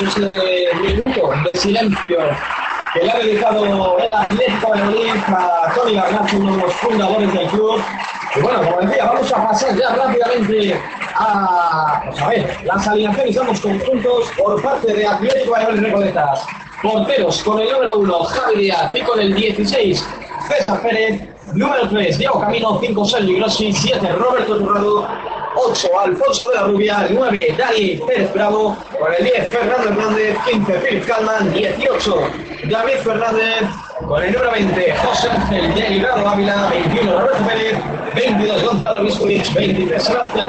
ejercicio de 10 de silencio que le ha dedicado el Atlético de Madrid a Tony Garnacho, uno de los fundadores del club. Y bueno, como decía, vamos a pasar ya rápidamente a, pues a ver, las alineaciones de conjuntos por parte de Atlético Valladolid Recoletas. Porteros con el número 1, Javi Díaz, y con el 16, César Pérez. Número 3, Diego Camino, 5, Sergio Grossi, 7, Roberto Turrado, 8, Alfonso de la Rubia, 9, Dani Pérez Bravo, con el 10, Fernando Hernández, 15, Philip Calman, 18, David Fernández, con el número 20, José Ángel de Librado Ávila, 21, Roberto Pérez, 22, Gonzalo Luis 23, Sebastián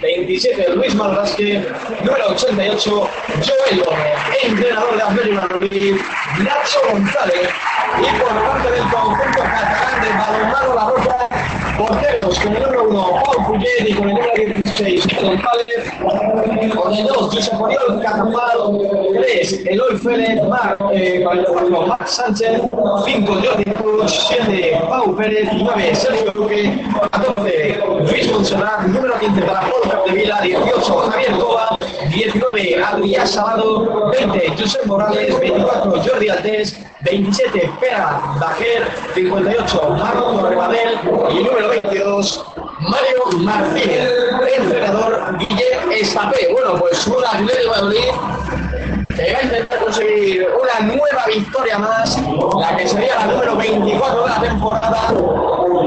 27, Luis Malvasque, número 88, Joel entrenador de Atlético Madrid, Nacho González, y por parte del conjunto catalán de balonmano La Roca, porteros con el número 1, Paul y con el número 16, González, con el 2, José Catapal, 3, Eloy Félez, Mar, eh, Sánchez, 5, Jordi Cruz, 7, Pau Pérez, 9, Sergio Duque, 14, Luis Monserrat, número 15 para Paul Capdevila, 18, Javier Cova, 19, Adrián Sabado, 20, José Morales, 24, Jordi Altés, 27, Pera Bajer, 58, Marco Rebadel y número 22, Mario Martínez, entrenador Guillermo Estapé. Bueno, pues un Atlético de Madrid que va a intentar conseguir una nueva victoria más, la que sería la número 24 de la temporada.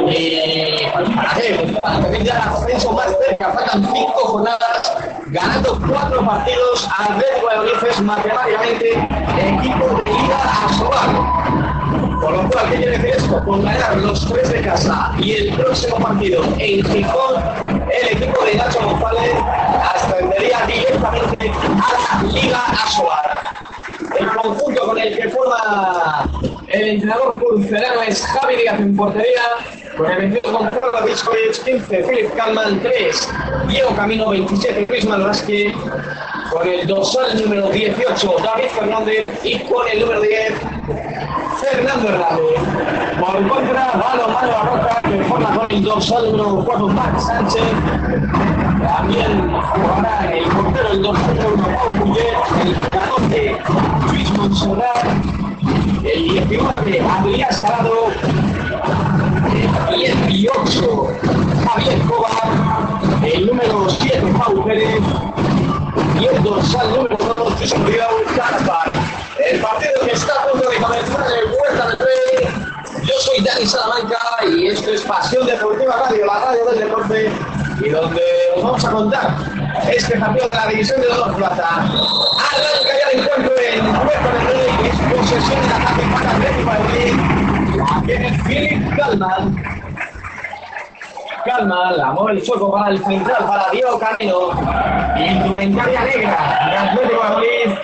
Y para la más cerca, faltan 5 jornadas, ganando 4 partidos, Atlético de Madrid es matemáticamente equipo de Liga a Por lo cual, ¿qué quiere decir esto? Por ganar los tres de casa y el próximo partido en Gijón, el equipo de Nacho González ascendería directamente a la Liga Asoar. El conjunto con el que forma El entrenador pulcerano es Javi Díaz en portería. Con el 21 Gonzalo Viscovic, 15 Philip Kalman, 3 Diego Camino, 27 Luis Malvasque. Con el dorsal número 18 David Fernández y con el número 10 Fernando Hernández. Por contra, Valo Mano Roca que forma con el dorsal número 4 Max Sánchez. También jugará el portero el dorsal número 1 Pau Puyet, el 14 Luis Monserrat, el 19 Adrián Salado, el 18 Javier Cova, el número 7 Pau Pérez y el dorsal número 2 Jesús Vidal Carpar. El partido que está a punto de comenzar en Huerta de Rey. Yo soy Dani Salamanca y esto es Pasión Deportiva Radio, la radio del deporte y donde os vamos a contar este partido de la división de Dolor Plata. Arranca ya el encuentro en Huerta de Rey, que es posesión de ataque para Atlético Madrid. La tiene Philip Kalman. Calma, la mueve el sueco para el central, para Diego Camino. Indumentaria negra de Atlético de.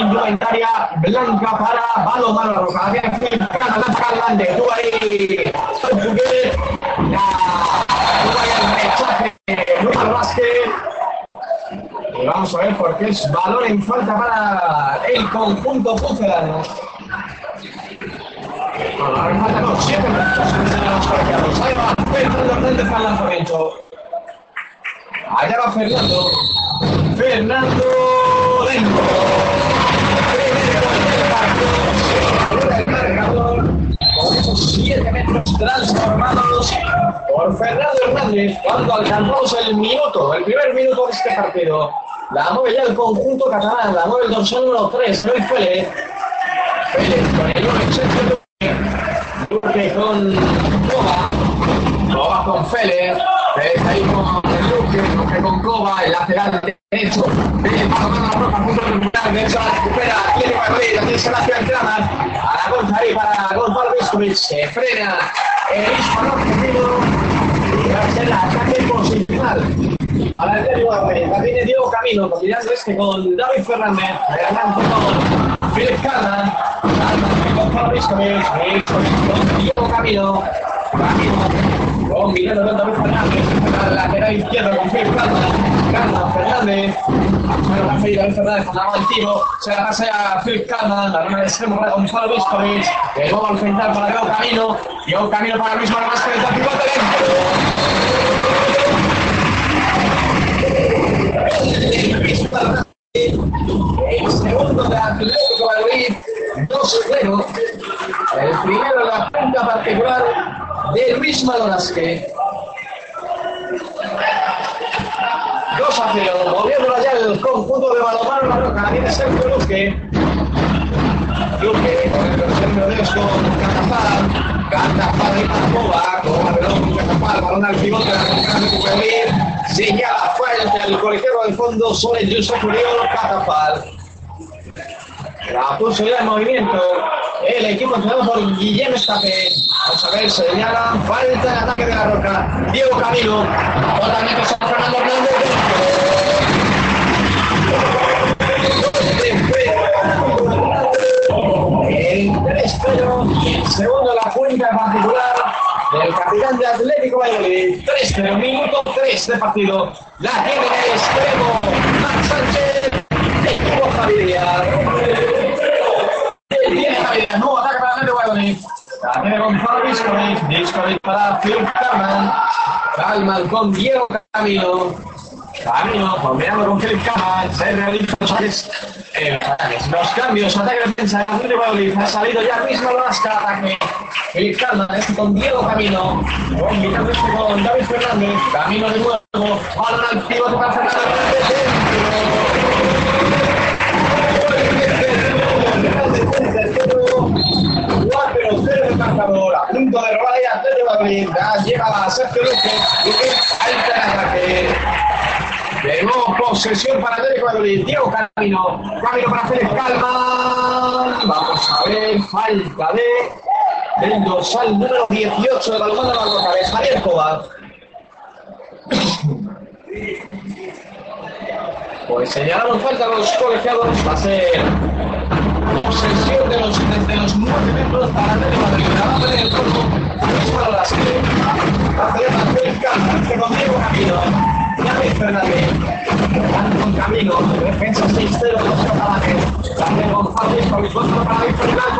Indumentaria blanca para Balo Mano Roca. Había de tú ahí. La. El rechace. Vázquez. Y vamos a ver por qué es balón en falta para el conjunto pucelano. Fernando Allá va Fernando. Fernando dentro. Transformados por Fernando Hernández cuando alcanzamos el minuto, el primer minuto de este partido. La mueve ya el conjunto catalán, la mueve el dorsal número 3, Luis Pérez. Pérez porque con Coba, Coba con Feller, Feller ahí con Luque, Luque con Coba, el lateral derecho, eh, para mano la ropa, punto terminal, derecho a la recupera, tiene Madrid, aquí se la hace el Kramer, a la contra ahí para Gonzalo Vescovic, se frena el mismo objetivo, y va a ser el ataque posicional. Ahora el Diego la tiene Diego Camino, porque ya combinando este con David Fernández, adelante con Philip Cardan, Pablo Viscovic, con Diego Camino, combinando con David Fernández, a la lateral izquierda con Philip Calman, Calman, Fernández, Fede David Fernández con la mano al tiro, se la pasa a Philip Calman, la rama de extremo para Gonzalo Viscovic, el gol al central para Diego Camino, Diego Camino para Luis Manuel Vázquez, el pivote dentro. El segundo de Atlético Madrid, 2-0. El primero de la punta particular de Luis Malorasque. 2 a 0, moviendo allá el conjunto de balomano la roca, viene Sergio Luque. Luque con el tercer de con Catafal, Catafal y Marcova, con la pelota Catafal, balón al pivote, la recuperación Sigue a la fuente el colegiado del fondo sobre Yusuf Uriol Catafal. La puso ya en movimiento el equipo entrenado por Guillermo Estape. Vamos a ver, señala falta de ataque de la roca. Diego Camilo, totalmente San Fernando Hernández. El 3-0 y el segundo la cuenta particular del capitán de Atlético Valladolid. 3-0, minuto 3 de partido. La tiene el extremo Max Sánchez, equipo Javier. Ataque para. Calman con Diego Camino. Camino, con Philip Carman. Se realizan los los cambios, ataque de defensa de. Ha salido ya mismo Lasca, ataque. Philip este con Diego Camino, combinando este con David Fernández, Camino de nuevo, Hernández, el marcador, a punto de robar ahí a Atlético Madrid, llega a Sergio Luque, Luque alta el ataque. De nuevo posesión para Atlético Madrid, Diego Camino, Camino para Félix Calma, vamos a ver, falta de el dorsal número 18 de la de Javier Coba. Pues señalaron falta a los colegiados, va a ser posesión de los, desde los 9 metros para el Madrid. La va a poner el polvo. Es para las que hace que Camino. Con Camino. Defensa 6-0 de los catalanes. Daniel González con el control para David.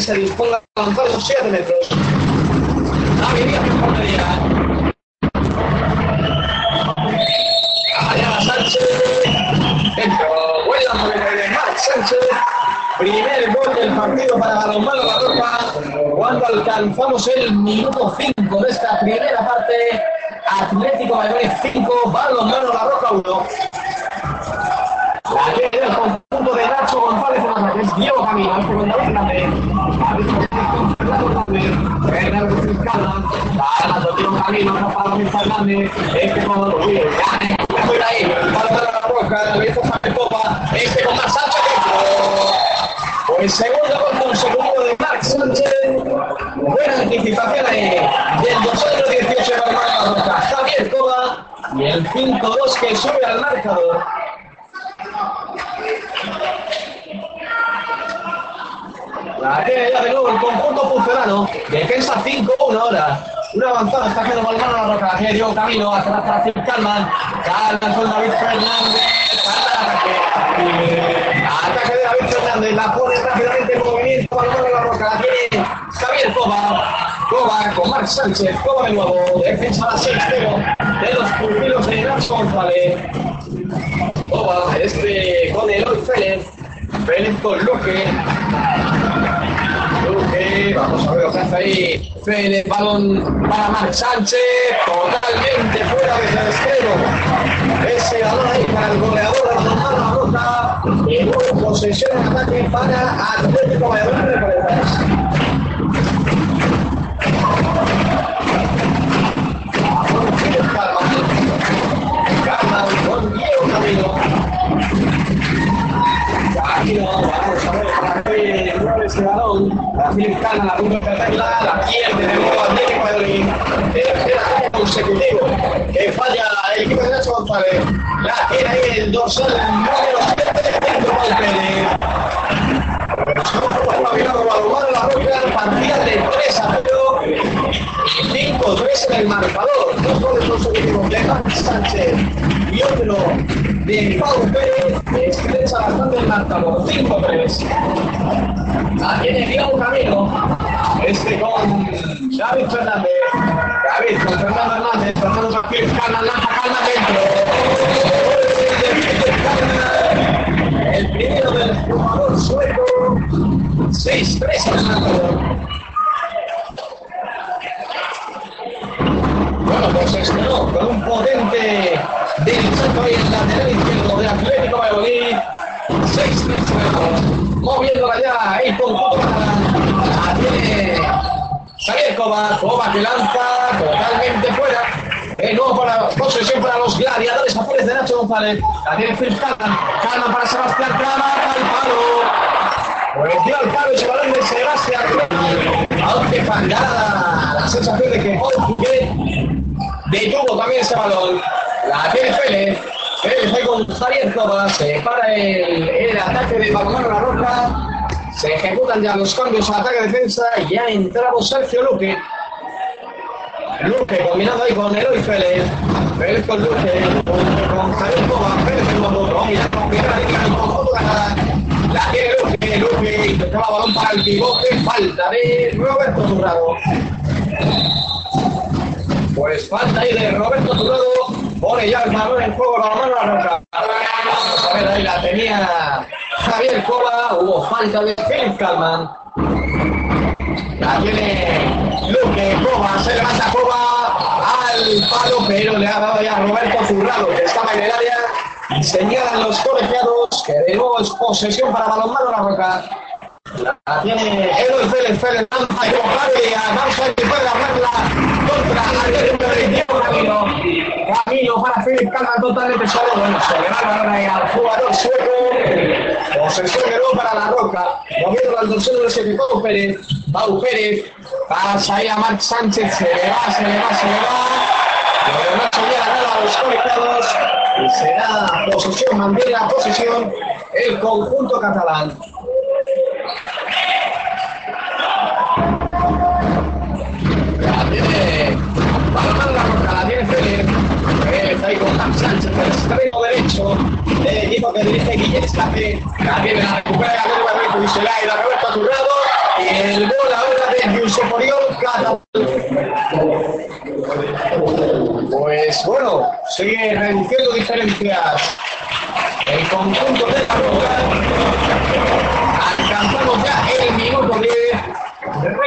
Que se disponga este con Mar Sánchez dentro. Pues segundo de Marc Sánchez, buena anticipación ahí del 218 de la roca, Javier Coba, y el 5-2 que sube al marcador. La tiene ya de nuevo el conjunto pucelano. Defensa 5-1 ahora. Una avanzada está haciendo Balmano la roca. Tiene Diego Camino hacia atrás para Calman. Calman con David Fernández. Ataque. Ataque de David Fernández. La pone rápidamente en movimiento. Balmano la roca. La tiene Javier Coba. Coba con Marc Sánchez. Coba de nuevo. Defensa a 6-0 de los pupilos de Nacho González. Coba, este con Eloy Félez. Félez con Luque. Vamos a ver lo que hace ahí. Félez, balón para Marc Sánchez. Totalmente fuera de extremo. Ese balón ahí para el goleador mano roja. Y luego posesión en ataque para Atlético Valladolid de Paredes. Calma, con Diego Camino. Camino, vamos a ver La la de de nuevo consecutivo que falla el equipo de Nacho González. La tiene ahí el dorsal número 7 dentro del Pérez. La roca, partida de 3 a 0 y 5-3 en el marcador. Dos goles de Marc Sánchez y otro de Pau Pérez que estrecha bastante el marcador. 5-3. La tiene Diego Camino. Este con David Fernández. David con Fernando Hernández. Fernando Sánchez. Calma, lanza. El primer seguido del jugador sueco. 6-3 en el marcador. Bueno, pues estrenó con un potente salto ahí en lateral izquierdo de Atlético Valladolid. 6-3 moviéndola ya el conjunto la tiene Xavier Coba, Coba que lanza totalmente fuera. De nuevo para posesión para los gladiadores azules de Nacho González. La tiene Phil. Calma para Sebastián Calma. Al palo. Dio al palo ese balón de Sebastián. Aunque fangada la sensación de que Paul detuvo también ese balón. La tiene Félix. Félix ahí con Javier Coba. Se para el, el ataque de Balomano La Roca. Se ejecutan ya los cambios a ataque-defensa y ya ha entrado Sergio Luque. Luque combinado ahí con Eloy Félez. Félez con Luque, con, con Javier Coba, Félez en motor. Mira, con primera línea y con ganada. La tiene Intentaba balón para el pivote. Falta de Roberto Turrado. Pues falta ahí de Roberto Turrado. Pone ya el balón en juego la mano a ver, ahí la tenía Javier Coba. Hubo falta de Phil Kalman. La tiene Luque Coba. Se levanta Coba al palo, pero le ha dado ya Roberto Zurrado, que estaba en el área. Y señalan los colegiados que de posesión para balonmano la roca. La tiene Eloy Félez, Félez lanza y Rojaria, avanza y puede armarla contra Diego Camino. Camino para Philip Calma totalmente solo. Bueno, se le va balón ahí al jugador sueco. Posesión de nuevo para la roca. Moviendo la dorsal de Pau Pérez. Pau Pérez. Pasa ahí a Marc Sánchez. Se le va, se le va, se le va. Pero no se nada a los colegiados. Y será posesión, mantiene la posesión el conjunto catalán. La tiene Balón la roca, la tiene Félix. Félix ahí con Juan Sánchez, el extremo derecho del equipo que dirige Guillén Escape. La tiene, la recupera Gabriel Barreto y se la da Roberto Aturrado. Y el gol ahora de Yusuf Oriol Catalán. Pues bueno, sigue reduciendo diferencias. El conjunto de la roca. Alcanzamos ya el minuto 10.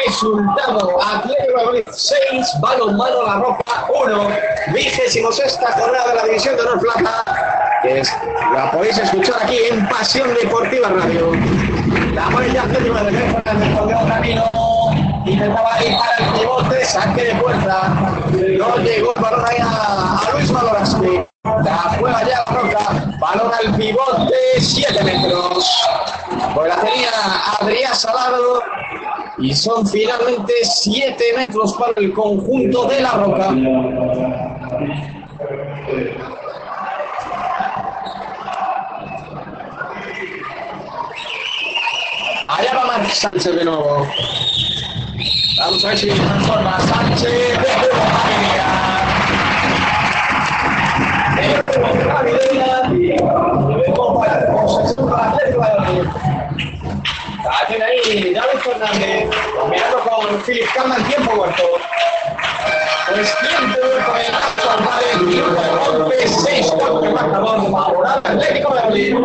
Resultado, Atlético Madrid 6, balonmano La Roca 1, vigésimo sexta jornada de la División de Honor Plata, que es, la podéis escuchar aquí en Pasión Deportiva Radio. La amarilla Atlético de Madrid respondió camino, intentaba ir para el pivote, saque de puerta, no llegó el balón ahí a, Luis Valoraski. La juega ya Roca, balón al pivote, 7 metros. Pues la tenía Adrián Salado y son finalmente 7 metros para el conjunto de la Roca. Allá va Marc Sánchez de nuevo. Vamos a ver si transforma Sánchez tiene ahí David Fernández, combinando con Philip tiempo muerto. Pues tiempo con el Nacho Vale, minuto de golpe, 6 4 el marcador favorable Atlético Madrid.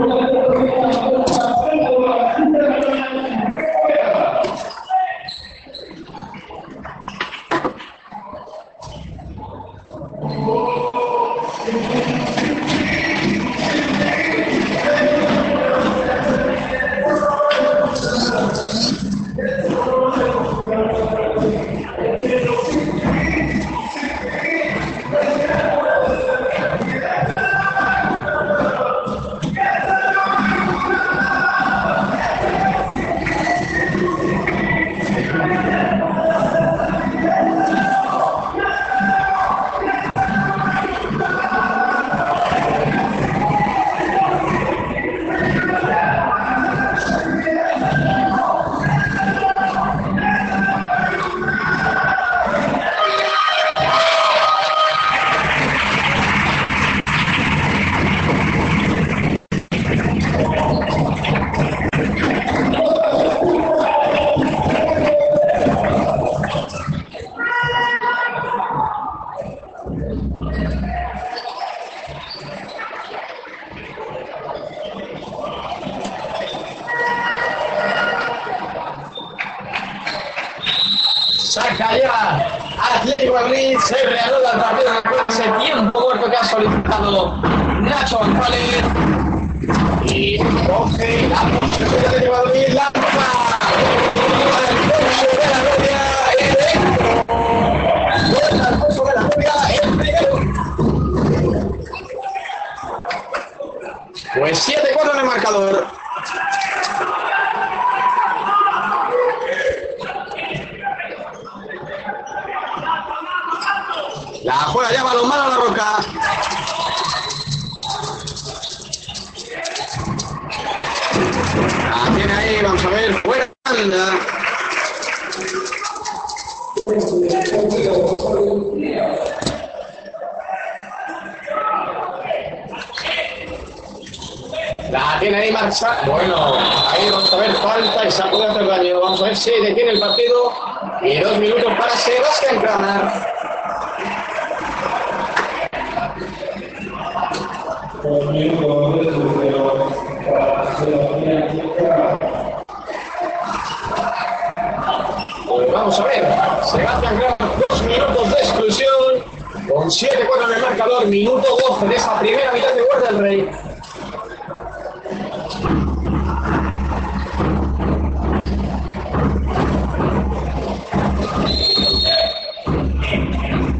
En el marcador, minuto 12 de esa primera mitad de Guardia del Rey.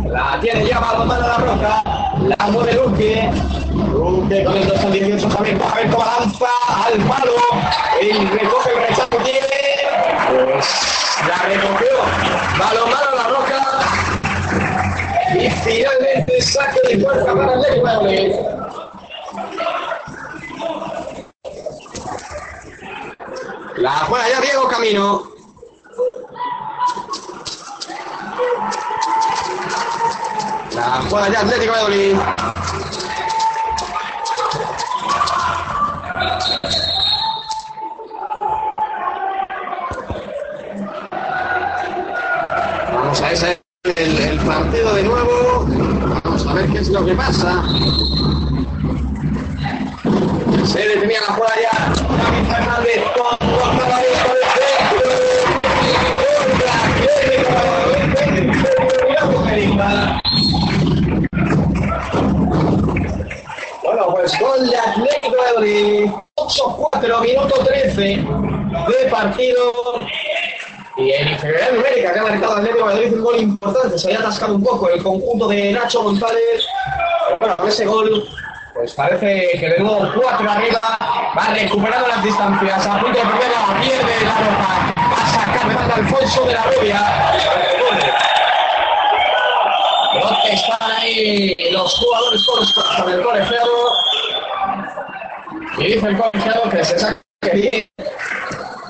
La tiene ya balonmano a la roca. La mueve Luque. Luque con el 2 al 18 también. A ver cómo lanza al palo. El recoge el rechazo tiene. Pues la recogió. Balonmano a la roca. Y finalmente saque de puerta para el Madrid. La juega ya Diego Camino. La juega ya Atlético de Se detenía la jugada ya. David Fernández con Gonzalo Arias por el. Bueno, pues gol de Atlético de Madrid. 8-4, minuto 13 de partido. Y en inferioridad numérica que ha marcado Atlético de Madrid un gol importante. Se había atascado un poco el conjunto de Nacho González. Bueno, ese gol pues parece que de nuevo 4 arriba, va recuperando las distancias, a punto de perder la pierde la ropa, va a sacar Alfonso de la Rubia. Están ahí los jugadores con el colegiado. Y dice el colegiado que se saque bien,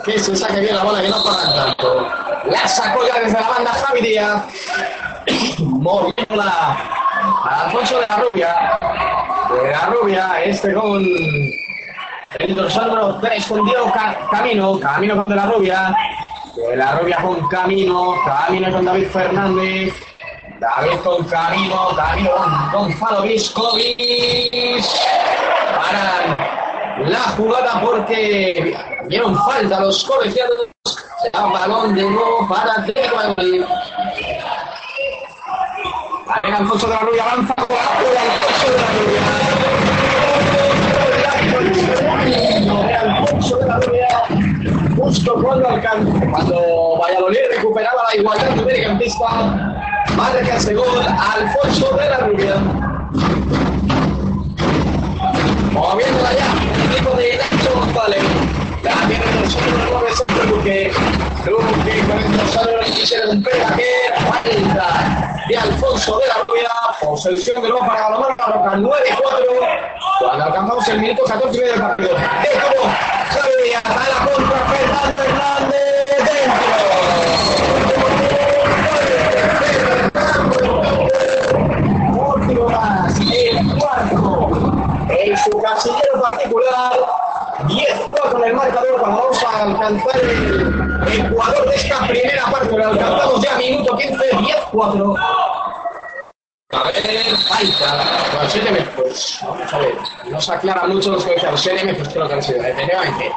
que se saque bien la bola, que no corran tanto. La sacó ya desde la banda Javi Díaz, moviéndola a Alfonso de la Rubia. De la Rubia, este con el dorsal número 3 con Diego Camino, Camino con De la Rubia. De la Rubia con Camino, Camino con David Fernández. David con Camino, Camino con Gonzalo Viscovis. Paran la jugada porque dieron falta los colegiados. Balón de nuevo para Atlético de. Ahí Alfonso de la Rubia avanza con la Alfonso de la Rubia. De justo cuando alcanza. Cuando Valladolid recuperaba la igualdad numérica en pista, marca ese gol Alfonso de la Rubia. Moviéndola ya, el equipo de Nacho González. La tiene el solo de 9 centro Luque. Luque con el dorsal número 27 de un falta de Alfonso de la Rubia. Posesión de nuevo para Galomar Roca 9-4. Cuando alcanzamos el minuto 14 y medio del partido. De como Xavi Díaz a la contra Fernando Fernández dentro. Último más, el cuarto. En su casillero particular, 10-4 en el marcador cuando vamos a alcanzar el Ecuador de esta primera parte. Lo alcanzamos ya minuto 15, 10-4. A ver, falta. Bueno, 7 metros. Vamos a ver. No se aclara mucho los colegiados. 7 metros creo que han sido. Efectivamente.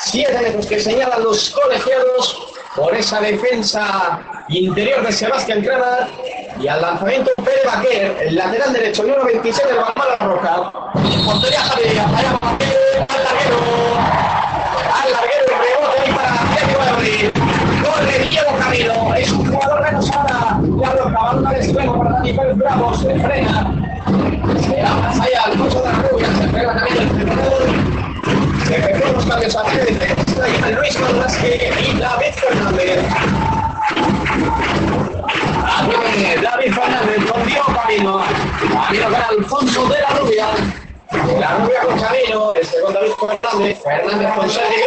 7 metros que señalan los colegiados por esa defensa interior de Sebastián Kramer y al lanzamiento Pérez Baquer, el lateral derecho, número 26 del Balmán La Roca. Portería Javier, allá Baquer, al larguero, al larguero, el rebote ahí para Diego Valladolid. Corre Diego Camino, es un jugador menos ahora, ya lo balón al extremo para Dani Pérez Bravo, se frena. Se va más allá, al coche de la rubia, se frena también el entrenador. Se efectúan los cambios a defensa y Luis Malasque y David Fernández. David Fernández con Diego Camino. Camino con Alfonso de la Rubia. La Rubia con Camino. Este con David Fernández. Fernández con Sergio.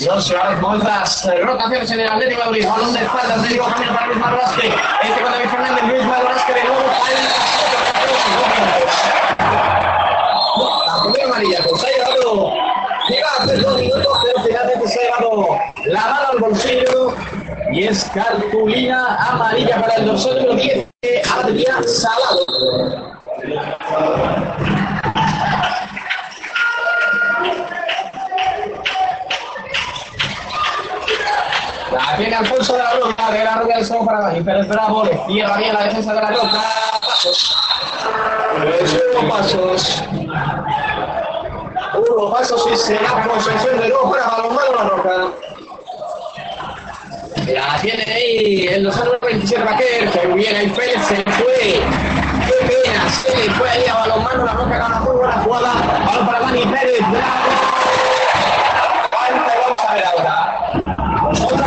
Grossi ahora con otras rotaciones en el Atlético de Madrid. Balón de espaldas. Atlético Camino para Luis Marrasque. Este con David Fernández. Luis Marrasque de nuevo. La primera amarilla. Pues ha llegado. Llega a hacer dos minutos, pero se ha llevado la mano al bolsillo y es cartulina amarilla para el dorsal número 10 de Adrián Salado. La tiene Alfonso de la Roca, de la Roca del segundo para abajo. Pérez Bravo le cierra bien la defensa de la Roca. Pasos. Pasos. Uno pasos y se da posesión de Balonmano la Roca. La tiene ahí el número 27 Baquer, que bien ahí Félix se fue. Qué pena, se le fue ahí a balonmano, la roca gana muy buena jugada. Balón para Dani Pérez, bravo. A ahora. Otra.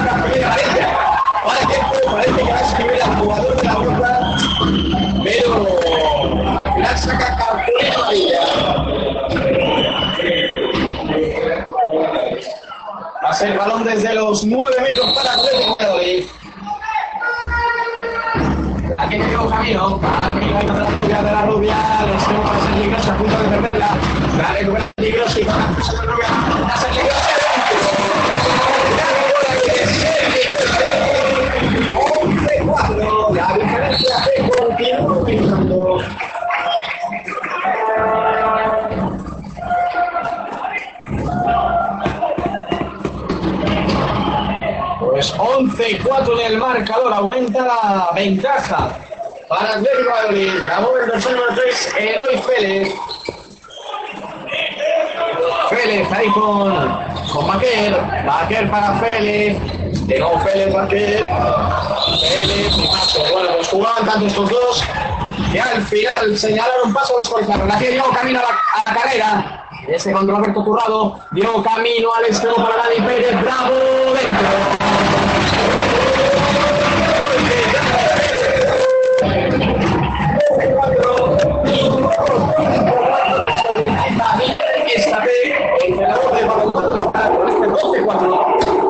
Para que que va a jugador de la roca, pero la saca. Va a ser balón desde los 9 metros para Atlético Madrid. Aquí. Aquí va a la de la rubia. Los tenemos Sergio Grossi a punto de perderla. La recupera Sergio Grossi. Va a la rubia. A Sergio Grossi. 11 y 4 en el marcador, aumenta la ventaja para Atlético de Madrid. Acabó el número 3, Eloy Félix. Félix ahí con, con Baquer. Baquer para Félix. De nuevo Félix, Baquer. Félix y paso. Bueno, pues jugaban tanto estos dos que al final señalaron pasos por la que dio camino a la, a la carrera. Ese con Roberto Turrado dio camino al extremo para Dani Pérez. Bravo, dentro. Esta vez, el entrenador de Balonmano con este 12-4.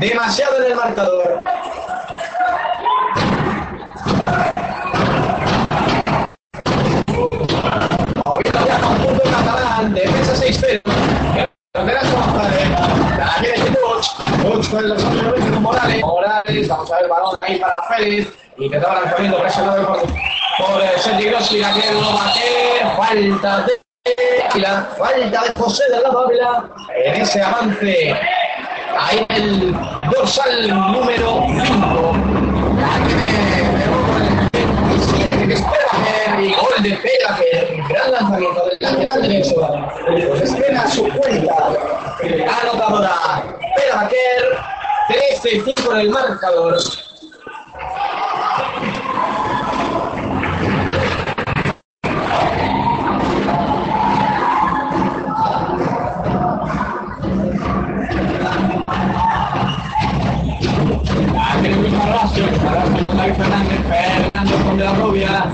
Demasiado en el marcador. Ahorita ya conjunto catalán, defensa 6-0. La tiene Puig, con hombres con Morales. Morales, vamos a ver el balón ahí para Félix. Intentaba lanzamiento presionado por, por eh, Sergi Grossi, la que lo bate. Falta de Ávila, falta de José del lado Ávila en ese avance. Ahí el dorsal número 5. La que espera y gol de Pelager, gran lanzamiento del lateral derecho. Espera su cuenta. Anotadora Pelager, 13-5 en el marcador. Fernando con de la rubia,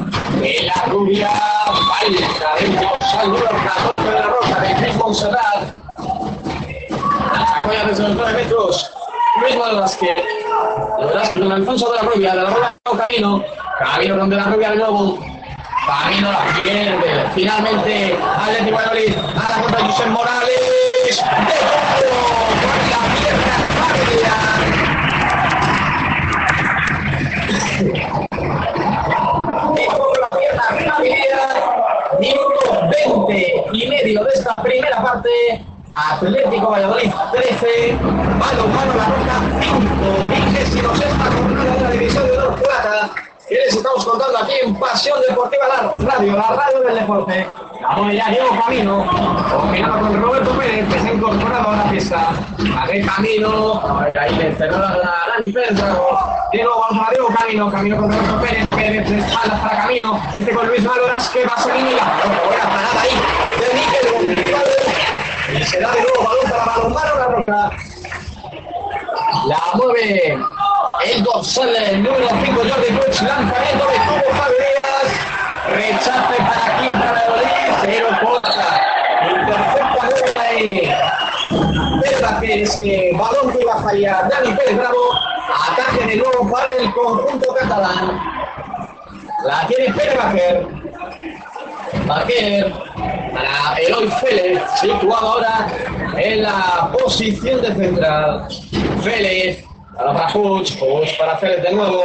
de la rubia, falta de la roca de Cris Monserrat. La los 9 metros, Luis. Don Alfonso de la rubia, de la rubia Camino, Camino con de la rubia de nuevo. Camino la pierde. Finalmente, Atlético Valladolid, a la contra José Morales. ¡De Minuto 20 y medio de esta primera parte. Atlético Valladolid 13, Mano Mano La Roca 5, vigésimo sexta jornada de la División de Honor Plata. ¿Qué les estamos contando aquí en Pasión Deportiva la Radio, la radio del deporte? Vamos ya, Diego Camino, combinado con Roberto Pérez, que se ha incorporado a la fiesta. A Camino, ahí le encerró a Dani Pérez, Diego, Diego Camino, Camino con Roberto Pérez, Pérez de espaldas para Camino, este con Luis Maloras, que va a salir la buena parada ahí de Níquel y se da de nuevo balón para Balonmano La Roca. La mueve el dorsal el número 5 Jordi Puig, lanzamiento de Tubo Fabregas, rechace para aquí para Valladolid, pero contra. Intercepta que es que balón que iba a fallar Dani Pérez Bravo, ataque de nuevo para el conjunto catalán. La tiene Pérez Bajer. Bajer para Eloy Félez, situado ahora en la posición de central. Félez Ahora para Puig, Puig para Félix de nuevo.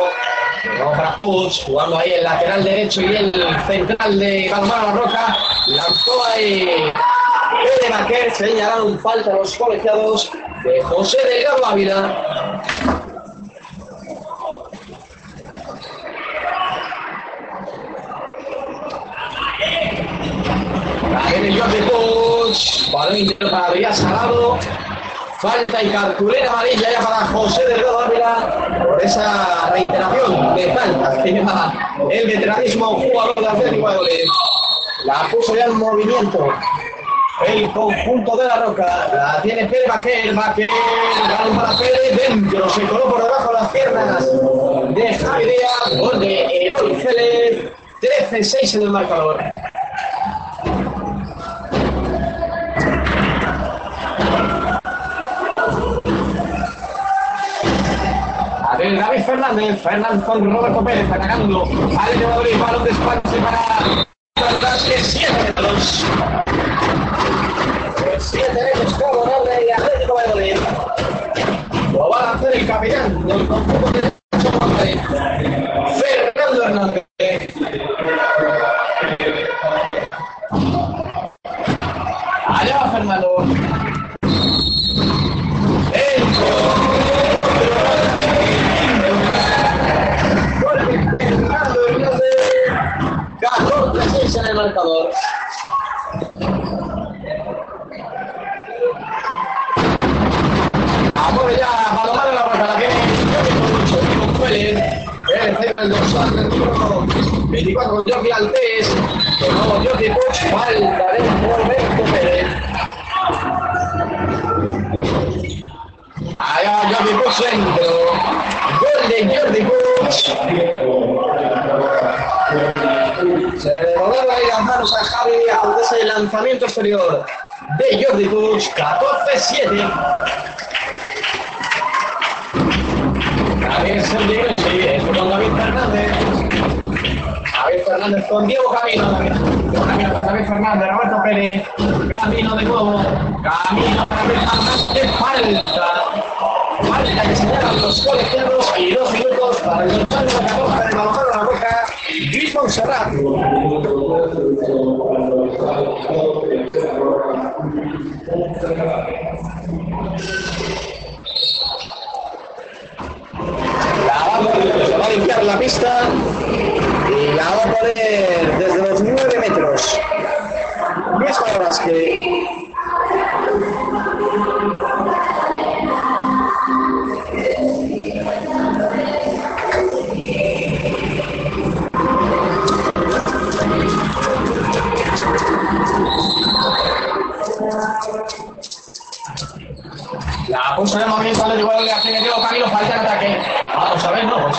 Vamos para Puig, jugando ahí el lateral derecho y el central de Balmar La Roca. Lanzó ahí de Baquer, señalaron falta a los colegiados de José Delgado Ávila. Ahí viene Jordi Puig, balón interior para Adrián Salado. Falta y cartulera amarilla ya para José de Ávila por esa reiteración de falta que lleva el veteranismo jugador de Atlético de La puso ya en movimiento el conjunto de la roca. La tiene Pérez Baquer, Baquer, balón para Pérez, dentro, se coló por debajo de las piernas de Javier, gol de Eloy 13-6 en el marcador. El David Fernández, Fernández con Roberto Pérez atacando al de Madrid, balón de espacio para Fantasque 7 a 2. 7 metros favorable y Atlético Valladolid. Lo va a hacer el capitán del conjunto de Fernando Hernández. contador. Amor ya, Palomar la roja, la que con el dorsal del número 24 Jordi Altés, el nuevo Jordi Puch, falta de Roberto Pérez. Allá Jordi Puch dentro, gol de Jordi Puch. Se rodaron ahí las manos a Javi antes del lanzamiento exterior de Jordi Puig. 14-7. También Sergio sí, es con David Fernández. David Fernández con Diego Camino. Camino David Fernández, Roberto Pérez. Camino de nuevo. Camino Fernández. Falta. Falta que señalan los colegiados y dos minutos para el total de la 14 de Monserrat. La va, va a limpiar la pista y la va a poner desde los 9 metros. Luis Vázquez. La puso de movimiento al igual de hace Diego Camilo, falta de ataque. Vamos a ver, no, pues,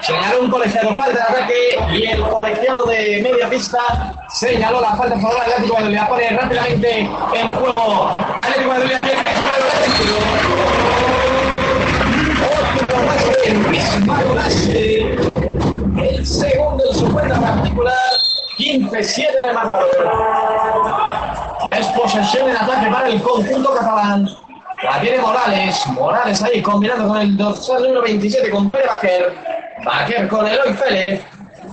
señaló un colegiado falta de ataque y el colegiado de media pista señaló la falta a favor del Atlético de Madrid. La pone rápidamente en juego. Atlético de Madrid tiene el segundo en su cuenta particular, 15-7 de marcador. Es posesión en ataque para el conjunto catalán. La tiene Morales. Morales ahí combinando con el dorsal número 27 con Pere Baquer. Baquer con Eloy Félez.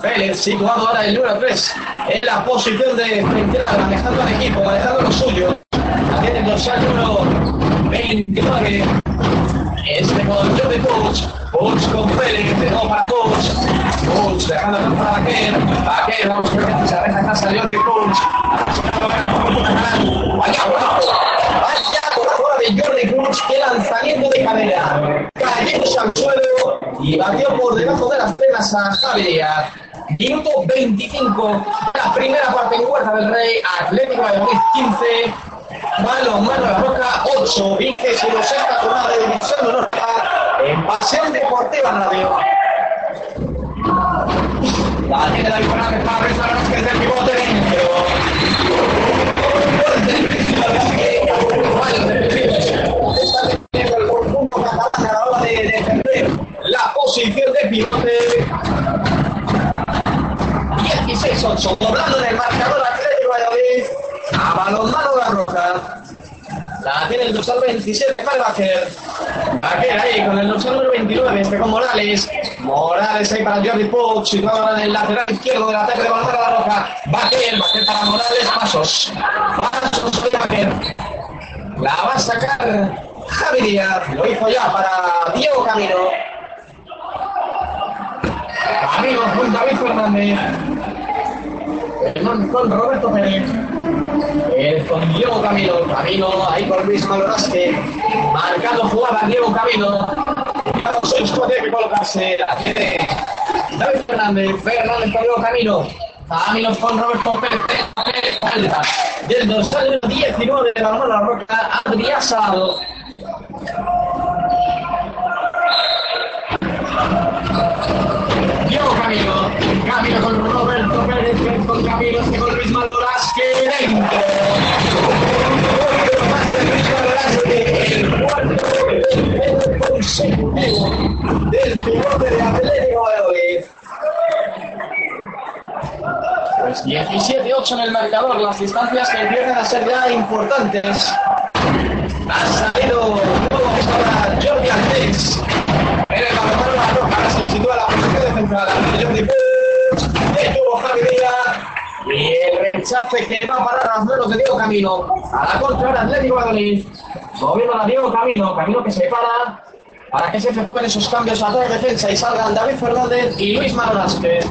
Félez situado ahora el número 3 en la posición de frente manejando al equipo, manejando lo suyo. La tiene el dorsal número 29. Este con Jordi Puig. Puig con Félez. De nuevo para Puig. Puig dejando para Baquer. Baquer, vamos a ver se en casa de Jordi Puig. Vaya golazo. Golazo de. Qué lanzamiento de cadera. Cayéndose al suelo y batió por debajo de las penas a Javi Díaz. Minuto 25, la primera parte en Huerta del Rey, Atlético de Madrid 15, Balón Mano la Roca 8, vigésimo sexta jornada de División de Honor en Pasión Deportiva Radio. La tiene David Fernández para. De defender la posición de pivote. 16-8, doblando en el marcador Atlético de Madrid a balonmano la roja. La tiene el dorsal 27 para Baquer. Baquer ahí con el dorsal número 29, este con Morales. Morales ahí para Jordi Puig, situado en el lateral izquierdo del ataque de balonmano la roja. Baquer, Baquer para Morales, pasos. Pasos de Baquer. La va a sacar Javi Díaz, lo hizo ya para Diego Camino. Camino con David Fernández. Con, con Roberto Pérez. El con Diego Camino. Camino ahí con Luis Malorasque. Marcando jugada Diego Camino. Vamos a tiene que colocarse. David Fernández. Fernández con Diego Camino. Camino con Roberto Pérez. Del dorsal 19 de la mano la roca. Adrián Salado. Diego Camino, Camino con Roberto Pérez, con Camilo, que con Luis Maldoras, que dentro. El cuarto consecutivo del pivote de Atlético de. Pues 17-8 en el marcador, las distancias que empiezan a ser ya importantes. Ha salido nuevo ahora Jordi Altex. En el balonmano la roja, se sitúa la posición defensiva de Jordi Puig. Estuvo Javi Díaz. Y el rechace que va a parar a las manos de Diego Camino. A la contra ahora Atlético de Madrid. Moviendo a Diego Camino. Camino que se para para que se efectúen esos cambios a toda defensa y salgan David Fernández y Luis Manorasque.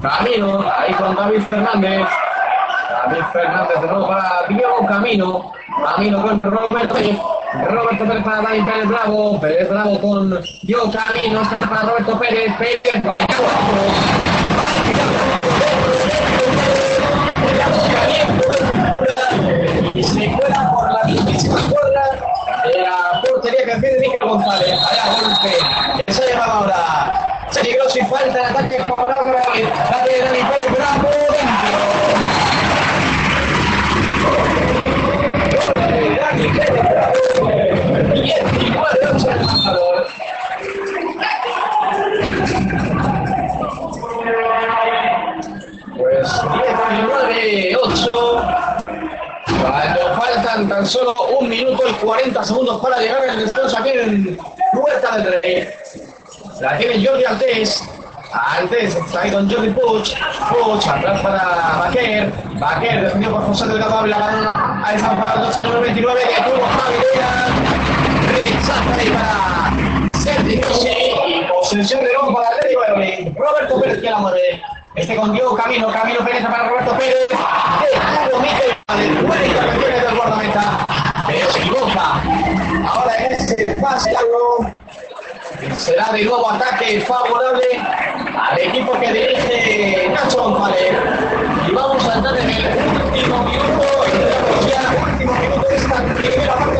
Camino, ahí con David Fernández. Luis Fernández Rojo para Diego Camino. Camino con Roberto Pérez. Roberto Pérez para David Pérez Bravo. Pérez Bravo con Diego Camino. Está para Roberto Pérez. Pérez Bravo. Y se cuela por la misma cuerda de la portería que tiene Nico González. Allá golpe. Eso llamaba ahora. Peligroso y falta el ataque favorable. La de David Pérez Bravo. Dentro. Pues 19, 8. Cuando faltan tan solo un minuto y 40 segundos para llegar al descanso aquí en Rueda del Rey. La tiene Jordi Altés. Altés está con Jordi Puch. Puch atrás para Baquer. Baquer defendido por José Delgado Ávila. Balón a esa para el número 29 que tuvo Javi. Rechaza para Sergio posesión de nuevo para Atlético de. Roberto Pérez que la mueve. Este con Diego Camino, Camino Pérez para Roberto Pérez. De Hugo Miquel, buena intervención del guardameta. Pero se equivoca. Ahora en este pase será de nuevo ataque favorable al equipo que dirige Nacho González. Y vamos a entrar en el último minuto, y ya el último minuto de esta primera parte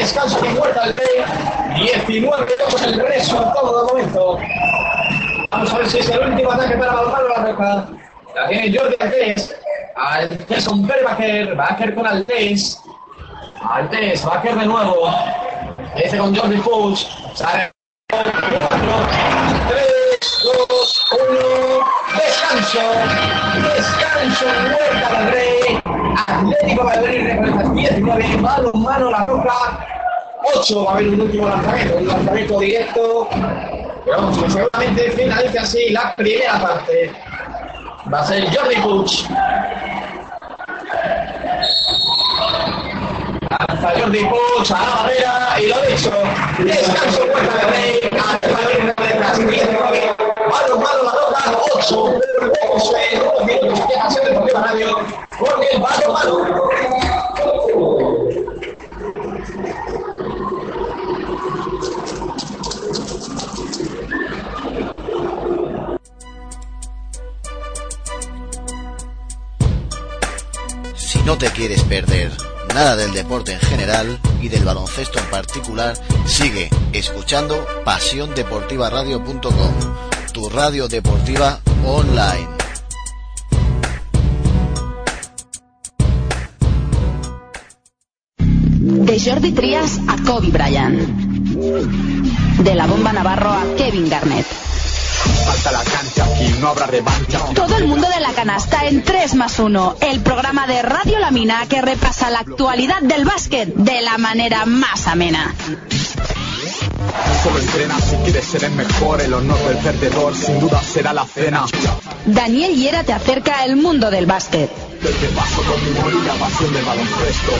descanso que muerta del Rey. 19 minutos el resultado de momento. Vamos a ver si es el último ataque para Balmaro la reja. La tiene Jordi Altés. Altés con Baker. Baker con Altés. Altés, Baker de nuevo. Este con Jordi Puig. Sale. 4, 3, 2, 1. Descanso. Descanso. Huerta del Rey. Atlético Madrid representa 19. Mano, mano, la roca. 8. Va a haber un último lanzamiento. Un lanzamiento directo. Pero vamos, que seguramente finalice así la primera parte. Va a ser Jordi Puig. Lanza Jordi Puig a la barrera y lo dicho. Descanso Puerta del Rey. Atlético de detrás. 19. Malo, malo, la roca. 8. 11. Unos minutos que hace Deportiva Radio. Porque el. Si no te quieres perder nada del deporte en general y del baloncesto en particular, sigue escuchando pasiondeportivaradio.com, tu radio deportiva online. De Jordi Trias a Kobe Bryant. De la bomba Navarro a Kevin Garnett. Falta la cancha, aquí no habrá revancha. Todo el mundo de la canasta en 3 más 1, el programa de Radio Lamina que repasa la actualidad del básquet de la manera más amena. Solo entrena si quieres ser el mejor, el honor del perdedor sin duda será la cena. Daniel Hiera te acerca al mundo del básquet. Del que paso con mi la pasión del baloncesto.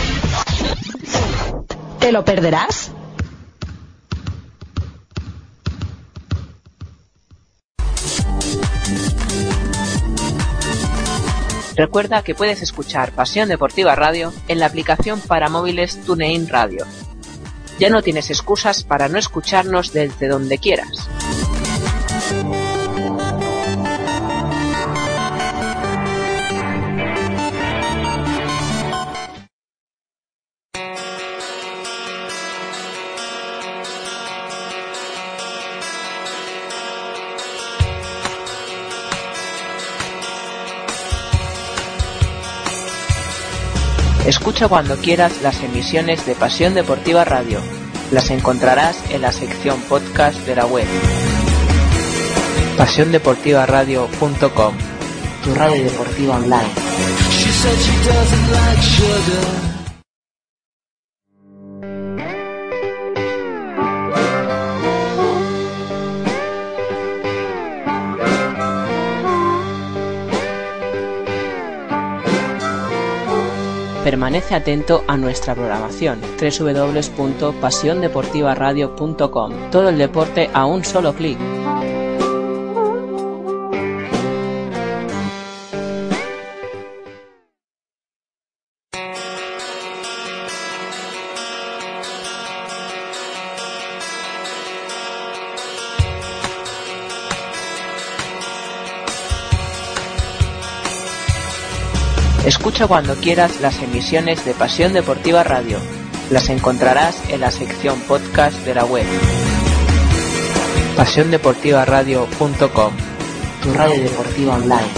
¿Te lo perderás? Recuerda que puedes escuchar Pasión Deportiva Radio en la aplicación para móviles TuneIn Radio. Ya no tienes excusas para no escucharnos desde donde quieras. Escucha cuando quieras las emisiones de Pasión Deportiva Radio. Las encontrarás en la sección podcast de la web. PasiónDeportivaRadio.com Tu radio deportiva online. Permanece atento a nuestra programación www.pasiondeportivaradio.com. Todo el deporte a un solo clic. Escucha cuando quieras las emisiones de Pasión Deportiva Radio. Las encontrarás en la sección podcast de la web. PasiónDeportivaRadio.com Tu radio deportiva online.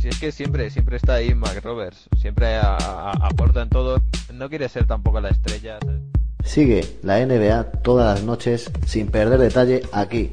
Si es que siempre, siempre está ahí Mac Roberts, siempre a- a- aporta en todo, no quiere ser tampoco la estrella. ¿sabes? Sigue la NBA todas las noches sin perder detalle aquí,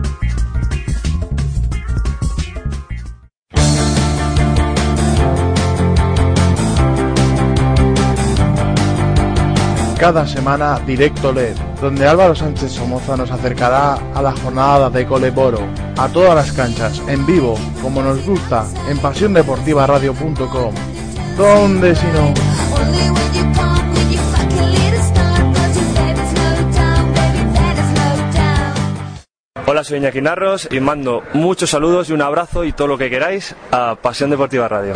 Cada semana Directo LED, donde Álvaro Sánchez Somoza nos acercará a la jornada de Coleboro, a todas las canchas, en vivo, como nos gusta, en pasiondeportivaradio.com. ¿Dónde si no? Hola, soy Iñaki Narros y mando muchos saludos y un abrazo y todo lo que queráis a Pasión Deportiva Radio.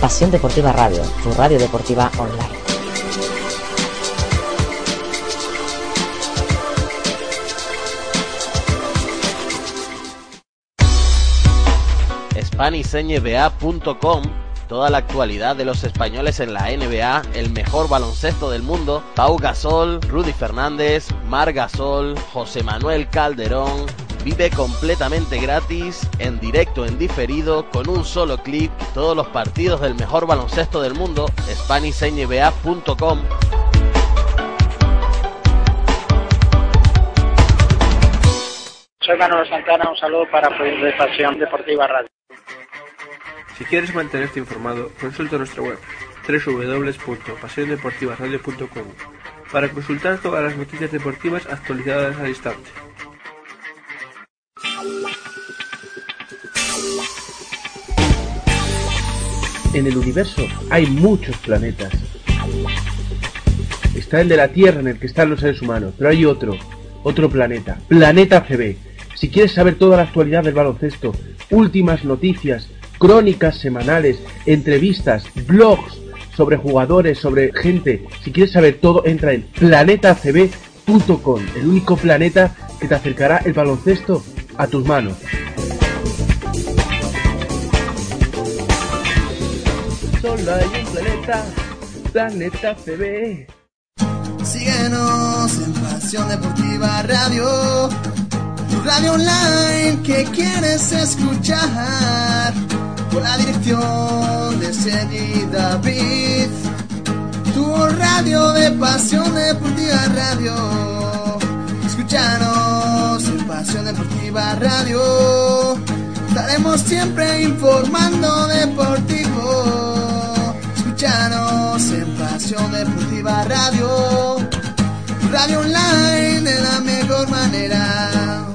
Pasión Deportiva Radio, tu radio deportiva online. SpanishNBA.com Toda la actualidad de los españoles en la NBA, el mejor baloncesto del mundo, Pau Gasol, Rudy Fernández, Mar Gasol, José Manuel Calderón. Vive completamente gratis, en directo, en diferido, con un solo clic, todos los partidos del mejor baloncesto del mundo, SpanishNBA.com. Soy Manuel Santana, un saludo para de Pasión Deportiva Radio. Si quieres mantenerte informado, consulta nuestra web www.pasiondeportivaradio.com para consultar todas las noticias deportivas actualizadas al instante. En el universo hay muchos planetas. Está el de la Tierra en el que están los seres humanos, pero hay otro, otro planeta, Planeta CB. Si quieres saber toda la actualidad del baloncesto, últimas noticias, crónicas semanales, entrevistas, blogs sobre jugadores, sobre gente, si quieres saber todo, entra en planetacb.com, el único planeta que te acercará el baloncesto a tus manos. Solo hay un planeta, Planeta CB. Síguenos en Pasión Deportiva Radio, tu radio online que quieres escuchar, con la dirección de Sergi David, tu radio de Pasión Deportiva Radio. Escúchanos en Pasión Deportiva Radio, estaremos siempre informando deportivo. Escúchanos en Pasión Deportiva Radio, radio online de la mejor manera.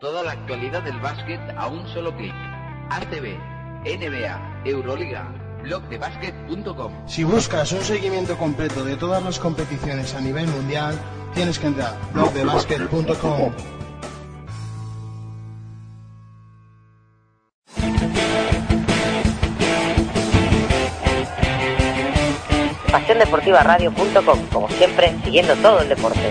Toda la actualidad del básquet a un solo clic. ACB, NBA, Euroliga, blogdebasket.com. Si buscas un seguimiento completo de todas las competiciones a nivel mundial, tienes que entrar a blogdebasket.com. PasiónDeportivaRadio.com, como siempre, siguiendo todo el deporte.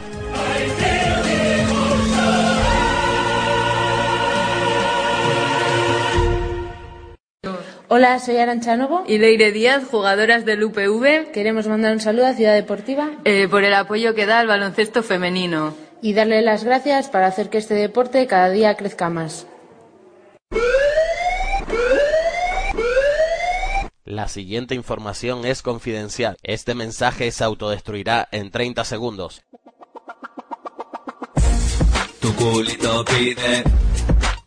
Hola, soy Arancha Novo. Y Leire Díaz, jugadoras del UPV. Queremos mandar un saludo a Ciudad Deportiva eh, por el apoyo que da al baloncesto femenino. y darle las gracias para hacer que este deporte cada día crezca más. La siguiente información es confidencial. Este mensaje se autodestruirá en 30 segundos. Tu culito pide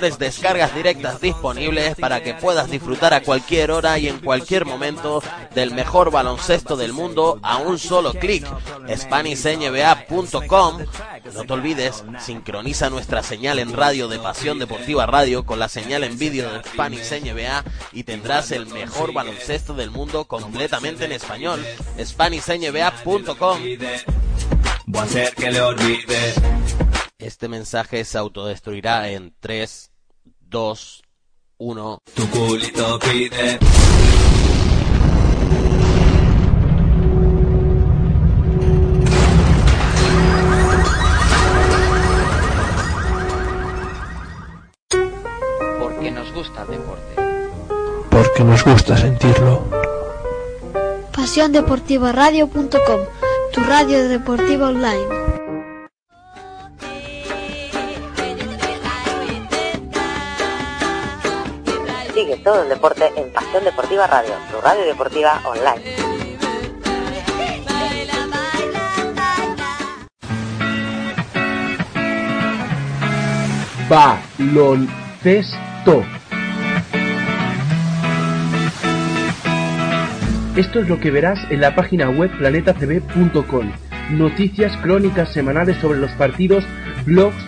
descargas directas disponibles para que puedas disfrutar a cualquier hora y en cualquier momento del mejor baloncesto del mundo a un solo clic. SpanishNBA.com No te olvides, sincroniza nuestra señal en radio de Pasión Deportiva Radio con la señal en vídeo de Spanish NBA y tendrás el mejor baloncesto del mundo completamente en español. SpanishNBA.com Voy a hacer que le olvide. Este mensaje se autodestruirá en 3, 2, 1. Tu culito pide. Porque nos gusta el deporte. Porque nos gusta sentirlo. PasiónDeportivaRadio.com, tu radio deportiva online. Sigue todo el deporte en Pasión Deportiva Radio, tu radio deportiva online. Baloncesto. Esto es lo que verás en la página web planetacb.com. Noticias crónicas semanales sobre los partidos, blogs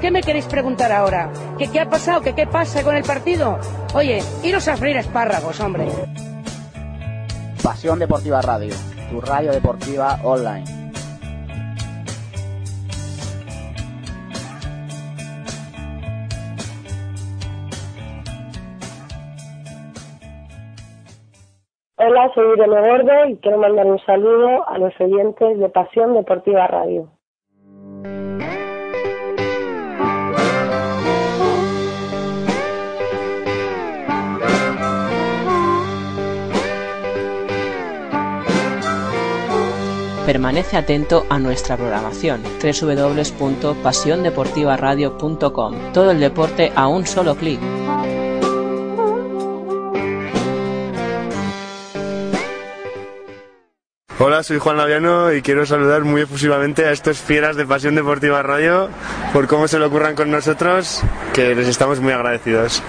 ¿Qué me queréis preguntar ahora? ¿Que qué ha pasado? ¿Que qué pasa con el partido? Oye, iros a freír espárragos, hombre. Pasión Deportiva Radio, tu radio deportiva online. Hola, soy Irene Gordo y quiero mandar un saludo a los oyentes de Pasión Deportiva Radio. Permanece atento a nuestra programación www.pasiondeportivaradio.com. Todo el deporte a un solo clic. Hola, soy Juan Laviano y quiero saludar muy efusivamente a estos fieras de Pasión Deportiva Radio por cómo se lo ocurran con nosotros, que les estamos muy agradecidos.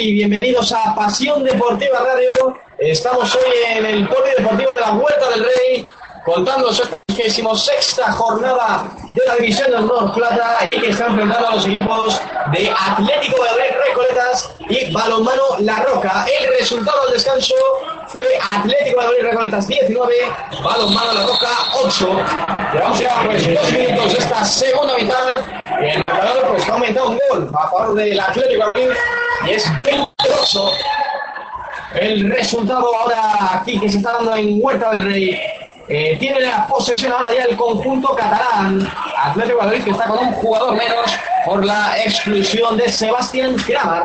Aquí, bienvenidos a Pasión Deportiva Radio. Estamos hoy en el Polideportivo de la Vuelta del Rey, contando esta sexta jornada de la División del Honor Plata y que están enfrentando a los equipos de Atlético de Recoletas y Balonmano La Roca. El resultado del descanso fue Atlético de Recoletas 19, Balonmano La Roca 8. Llevamos ya pues dos minutos de esta segunda mitad. El marcador pues ha aumentado un gol a favor del Atlético de es 28 el resultado ahora aquí que se está dando en Huerta del Rey. Eh, tiene la posesión ahora ya el conjunto catalán. Atlético Madrid que está con un jugador menos por la exclusión de Sebastián Kramer.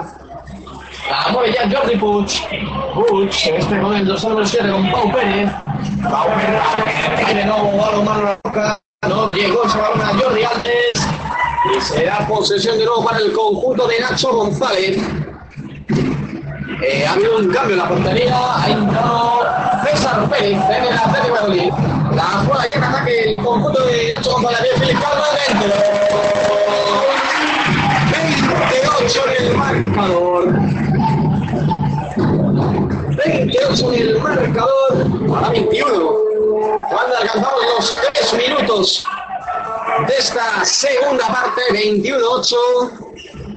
La mueve ya Jordi Puig. Puig, este con el dorsal número 7 con Pau Pérez. Pau Pérez, de nuevo balón mano la roca. No llegó ese balón a Jordi antes. Y se da posesión de nuevo para el conjunto de Nacho González. Eh, ha habido un cambio en la portería, ha entrado César Pérez en el Atlético de Madrid. La jugada que ataque el conjunto de Nacho González, Calma dentro. 28 en el marcador. 28 en el marcador, para 21. Cuando alcanzamos los 3 minutos de esta segunda parte, 21-8.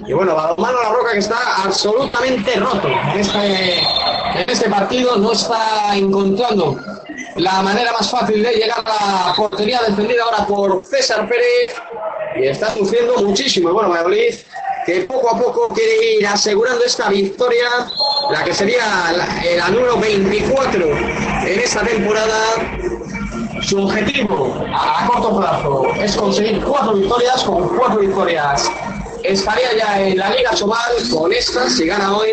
Y bueno, Balonmano La Roca que está absolutamente roto en este, en este partido, no está encontrando la manera más fácil de llegar a la portería defendida ahora por César Pérez y está sufriendo muchísimo. Y bueno, Valladolid que poco a poco quiere ir asegurando esta victoria, la que sería la, la número 24 en esta temporada. Su objetivo a corto plazo es conseguir cuatro victorias, con cuatro victorias estaría ya en la Liga Sobal, con esta, si gana hoy,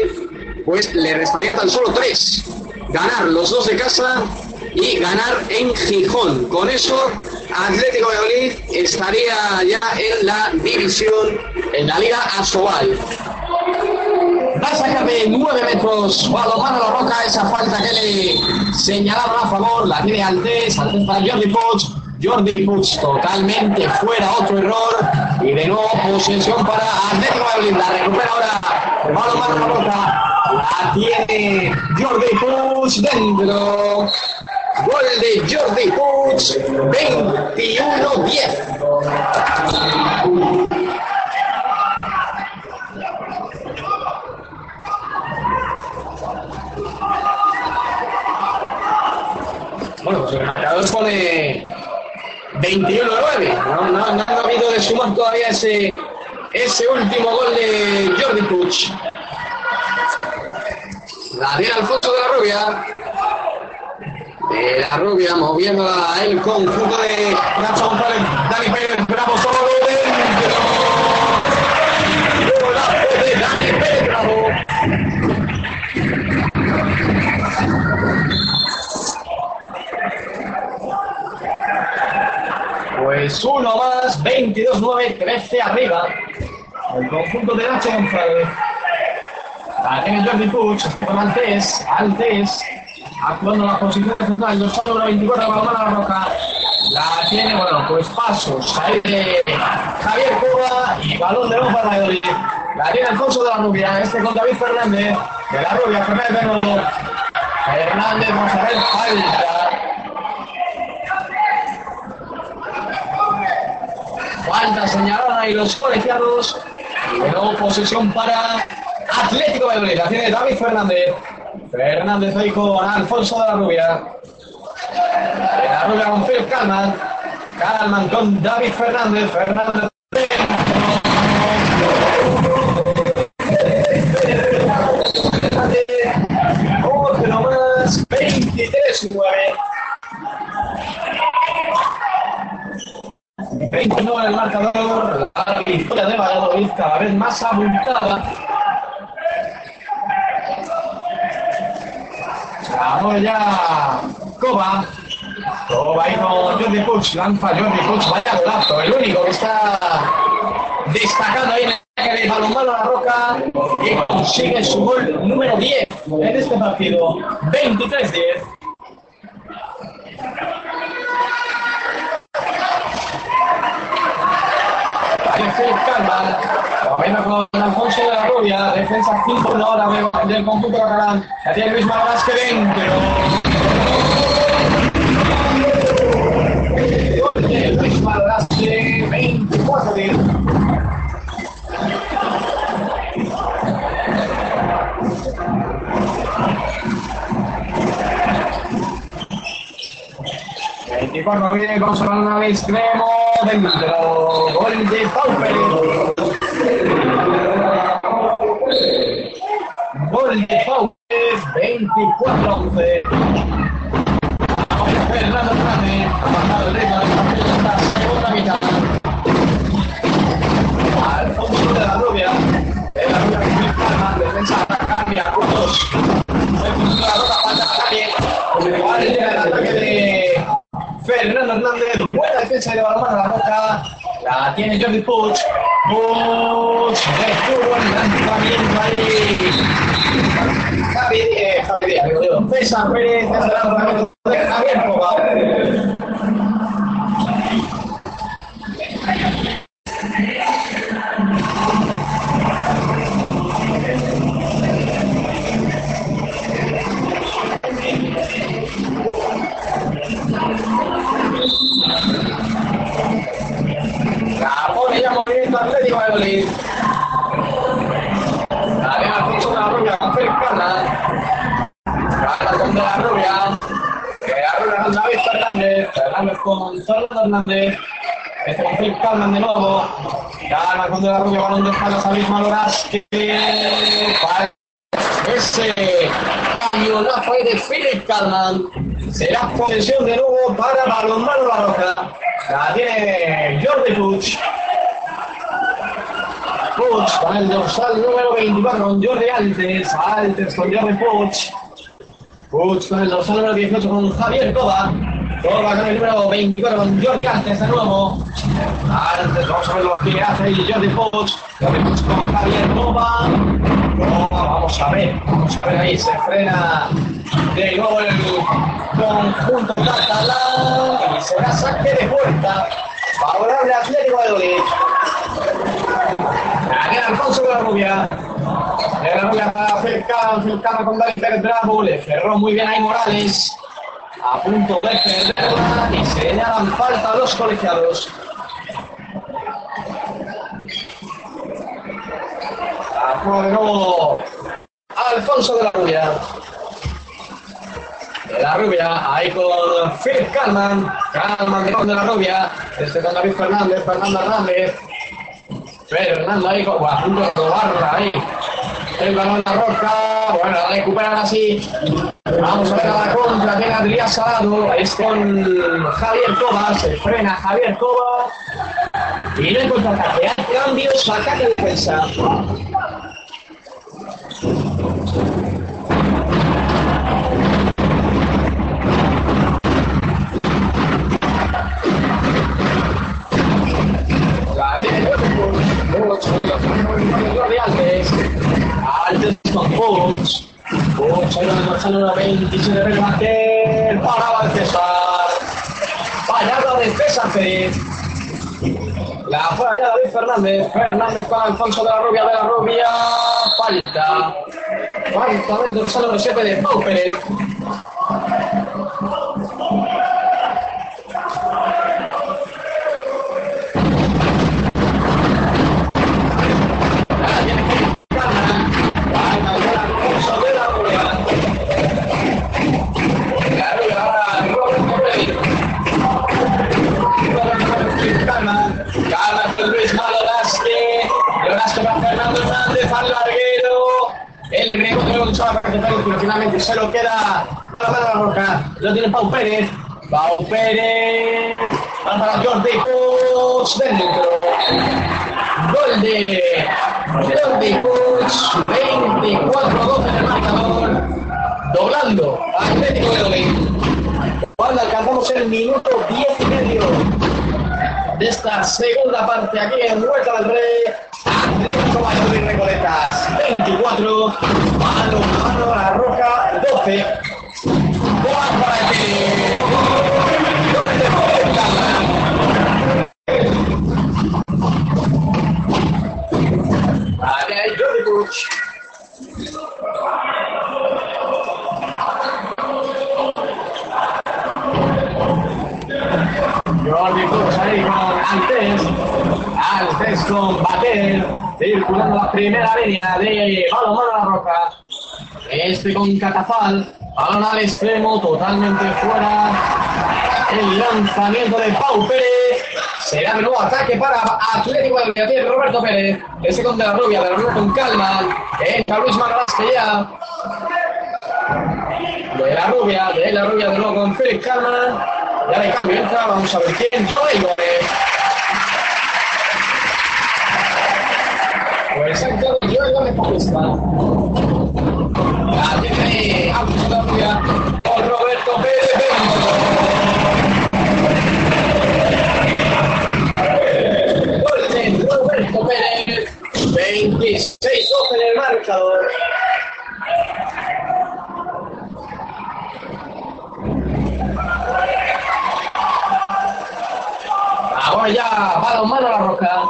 pues le restaría tan solo tres. Ganar los dos de casa y ganar en Gijón. Con eso, Atlético de Valladolid estaría ya en la división, en la Liga Asobal. Va a sacar de 9 metros Balomano La Roca esa falta que le señalaron a favor, la tiene Altés, Altés para Jordi Puig, Jordi Puig totalmente fuera, otro error y de nuevo posesión para Atlético Valladolid, la recupera ahora Balomano La Roca, la tiene Jordi Puig dentro. Gol de Jordi Puig, 21-10. Bueno, pues el marcador pone 21-9. No, no, no, ha habido de sumar todavía ese, ese último gol de Jordi Puig. La tiene Alfonso de la Rubia. De la Rubia moviendo el conjunto de Nacho González. Dani Pérez, bravo solo Pues uno más, 22-9, 13 arriba. El conjunto de Nacho González. La tiene Jordi Puig, con Altés, Altés, actuando en la posición central, los número 24, Balomano La Roca. La tiene, bueno, pues pasos, ahí de Javier Cuba y balón de para Valladolid. La tiene Alfonso de la Rubia, este con David Fernández, de la Rubia, Fernández. Fernández, vamos a ver, falta. Falta señalada y los colegiados. Luego posesión para Atlético de Madrid. Tiene David Fernández. Fernández ahí con Alfonso de la Rubia. De la Rubia con Phil Calman. Calman con David Fernández. Fernández. Otro más. 23-9. 29 en el marcador, la victoria de Valladolid cada vez más abultada. Ahora ya Coba. Coba ahí con Jordi Puig, lanza Jordi Puig, vaya golazo, el único que está destacando ahí en el balonmano a la roca y consigue su gol número 10 en este partido, 23-10. Alexei Calma, gobierna con Alfonso de la Rubia, defensa 5 1 ahora de- del conjunto catalán. La tiene Luis Malas que dentro. Gol de Luis Madraste, 24 10. Veinticuatro viene con su al extremo dentro. Gol de Pauper. Gol de Pauper, 24-11. Fernando Hernández ha bajado el ritmo en la segunda mitad. Al fondo de la rubia. De la rubia que defensa cambia, juntos. El fondo de la roca, falta ataque. Igual llega el ataque de Fernando Hernández. Buena defensa de balón a la roca. La tiene Jordi. Puig. Retuvo el lanzamiento ahí. Javi, eh, Javi Díaz, digo yo. César Pérez, Javier Coba. Ya movimiento Atlético de Madrid. Alfonso de la Rubia Carla. Carla con de la Rubia. La Rubia con David Fernández. Fernández con Fernando Hernández. Este con Félix Calman de nuevo. Calma con de la Rubia, balón de espaldas a Maloras. Que ese camionazo de Félix Calman. Será posesión de nuevo para Balonmano La Roca. La tiene Jordi Puig. Con el dorsal número 24 con Jordi Altes. Altes con Jordi Puig. Puig con el dorsal número 18 con Javier Coba. Coba con el número 24 con Jordi Altes de nuevo. Altes, vamos a ver lo que hace ahí Jordi Puig. Jordi Puig con Javier Coba. Coba, vamos a ver. Vamos a ver ahí, se frena de nuevo el conjunto catalán. Y será saque de puerta. Favorable Atlético de Madrid. De la Rubia. De la Rubia Felcano con David Pérez Bravo. Le cerró muy bien ahí Morales. A punto de perderla y señalan falta a los colegiados. A juego de nuevo Alfonso de la Rubia. De la Rubia, ahí con Philip Calman. Calman de la Rubia. Este con David Fernández, Fernando Hernández. Fernando ahí con a punto de robarla ahí. El balón a la roca. Bueno, la recuperan así. Vamos a ver a la contra. Tiene Adrián Salado. Es con Javier Coba. Se frena Javier Coba. Y no contraataque. Hay cambios. Ataque defensa. Jordi Alves. Alves con ahí donde marcha el número 27 de remate. Paraba de César. Fallada de César Pérez. La falla de Fernández. Fernández con Alfonso de la Rubia de la Rubia. Falta. Falta del dorsal número 7 de Pau Pérez. Fernando Hernández al larguero. El rebote lo luchaba para Pérez, pero finalmente se lo queda para la roca. Lo tiene Pau Pérez. Pau Pérez. Va para Jordi Puig dentro. Gol de Jordi Puig. 24-12 en el marcador. Doblando Atlético de Domingo. Cuando alcanzamos el minuto 10 y medio de esta segunda parte aquí en Vuelta del Rey. Recoletas 24, mano la Roca 12. Juan para que Aquí hay Jordi Puig. Jordi Puig ahí con Altes. Altes con Bater. Circulando la primera línea de balón a la roca. Este con Catafal. Balón al extremo, totalmente fuera. El lanzamiento de Pau Pérez. Será de nuevo ataque para Atlético de Valladolid, Roberto Pérez. Ese con De La Rubia, De La Rubia con calma. Entra Luis Magalásque ya. De La Rubia, De La Rubia de nuevo con Félix Calma. Ya de cambio entra, vamos a ver quién. Ahora ya mano a la roca.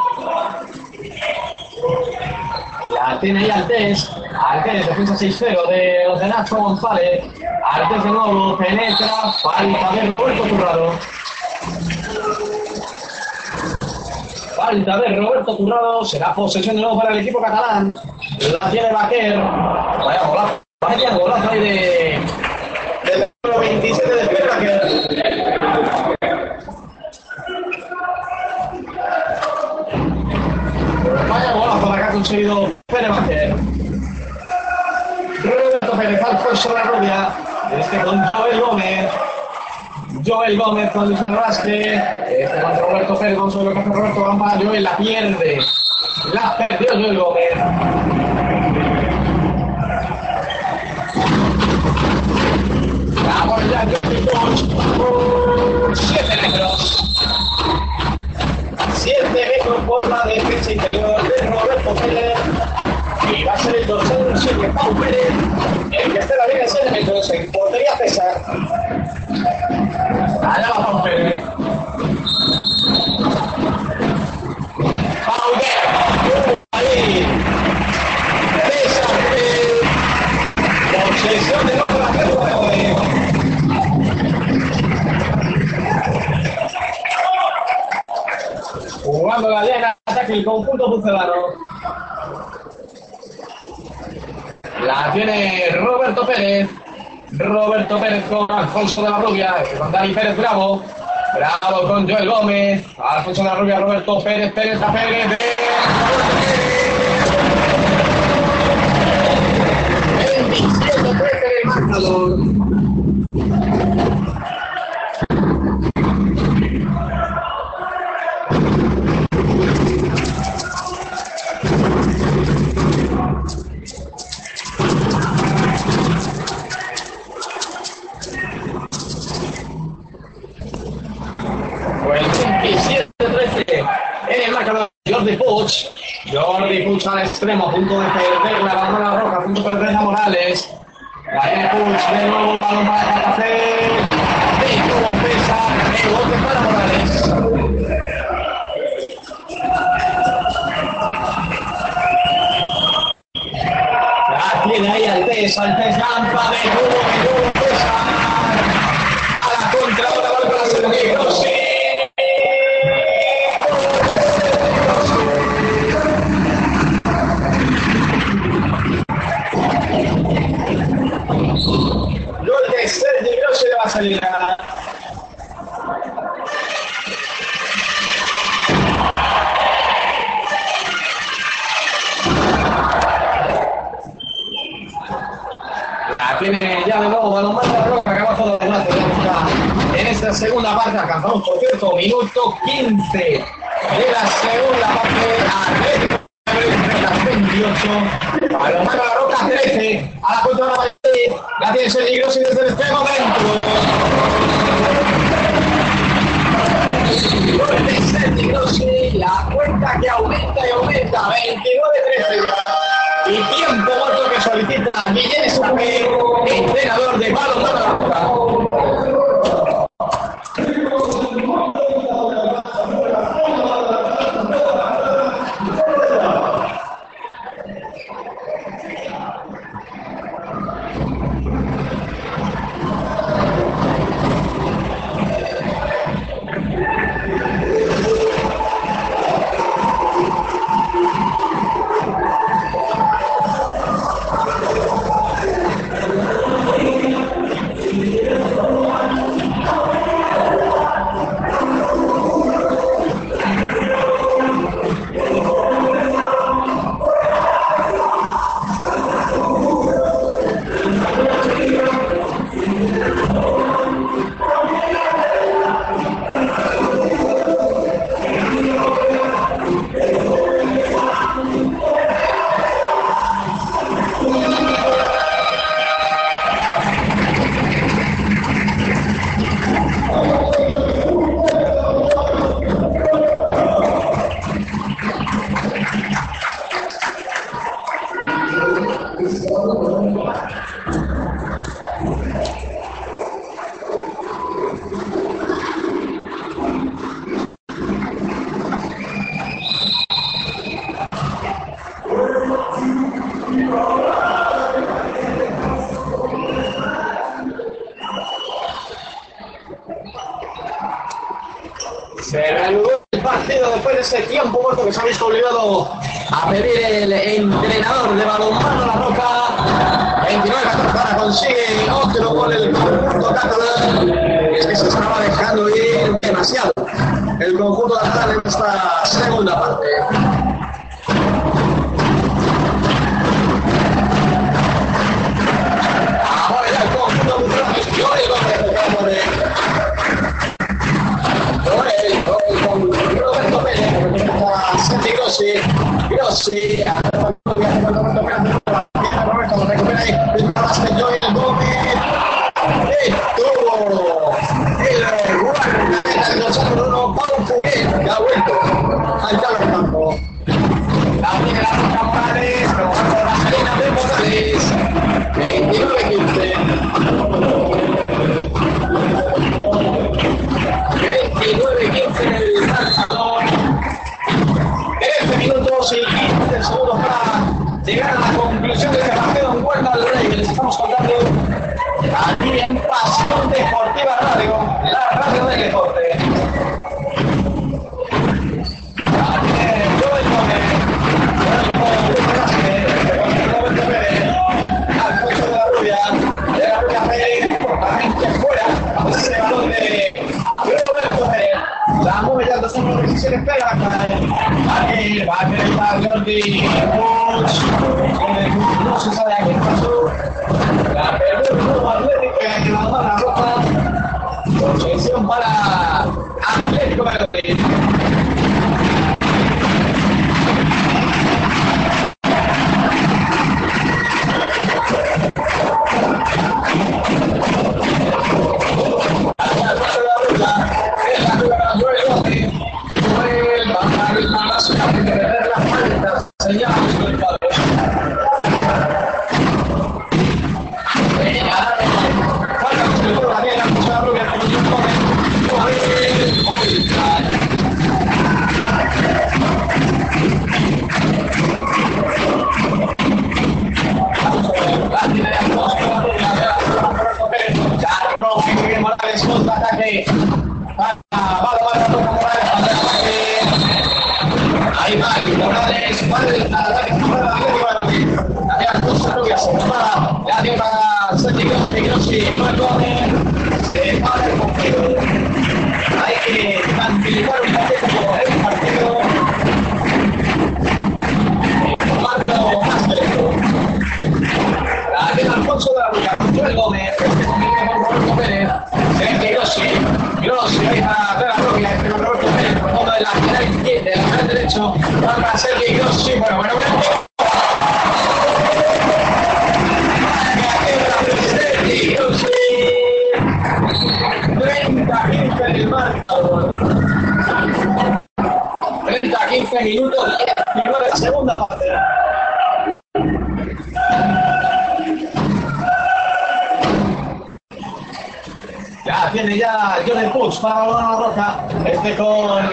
La tiene ahí Altés. Altés, defensa 6-0 de los de Nacho González. Altés de nuevo, penetra. Falta de Roberto Turrado. Falta de Roberto Turrado. Será posesión de nuevo para el equipo catalán. La tiene Baquer. Vaya golazo. Vaya golazo ahí de. Del número 27 de Pierre. Conseguido Baquer. Roberto Pérez, Alfonso de la Rubia. Este con Joel Gómez. Joel Gómez con Luis Rasque. Este con Roberto Pérez. Vamos a ver lo que hace Roberto Gamba. Joel la pierde. La perdió Joel Gómez. Ya, Joel Gómez. Siete metros. 7 metros por la defensa interior de Roberto Pérez. Y va a ser el del 7, Pau Pérez, el que esté la línea de 7 metros en portería César. Allá va Pau Pérez. Pau Pérez. Conjunto pucelano. La tiene Roberto Pérez. Roberto Pérez con Alfonso de la Rubia. Con Dani Pérez Bravo. Bravo con Joel Gómez. Alfonso de la Rubia, Roberto Pérez, Pérez a Pérez. de- 27-13 en el Puig al extremo, a punto de perder la Posesión para Atlético Madrid. Para la roca. Este con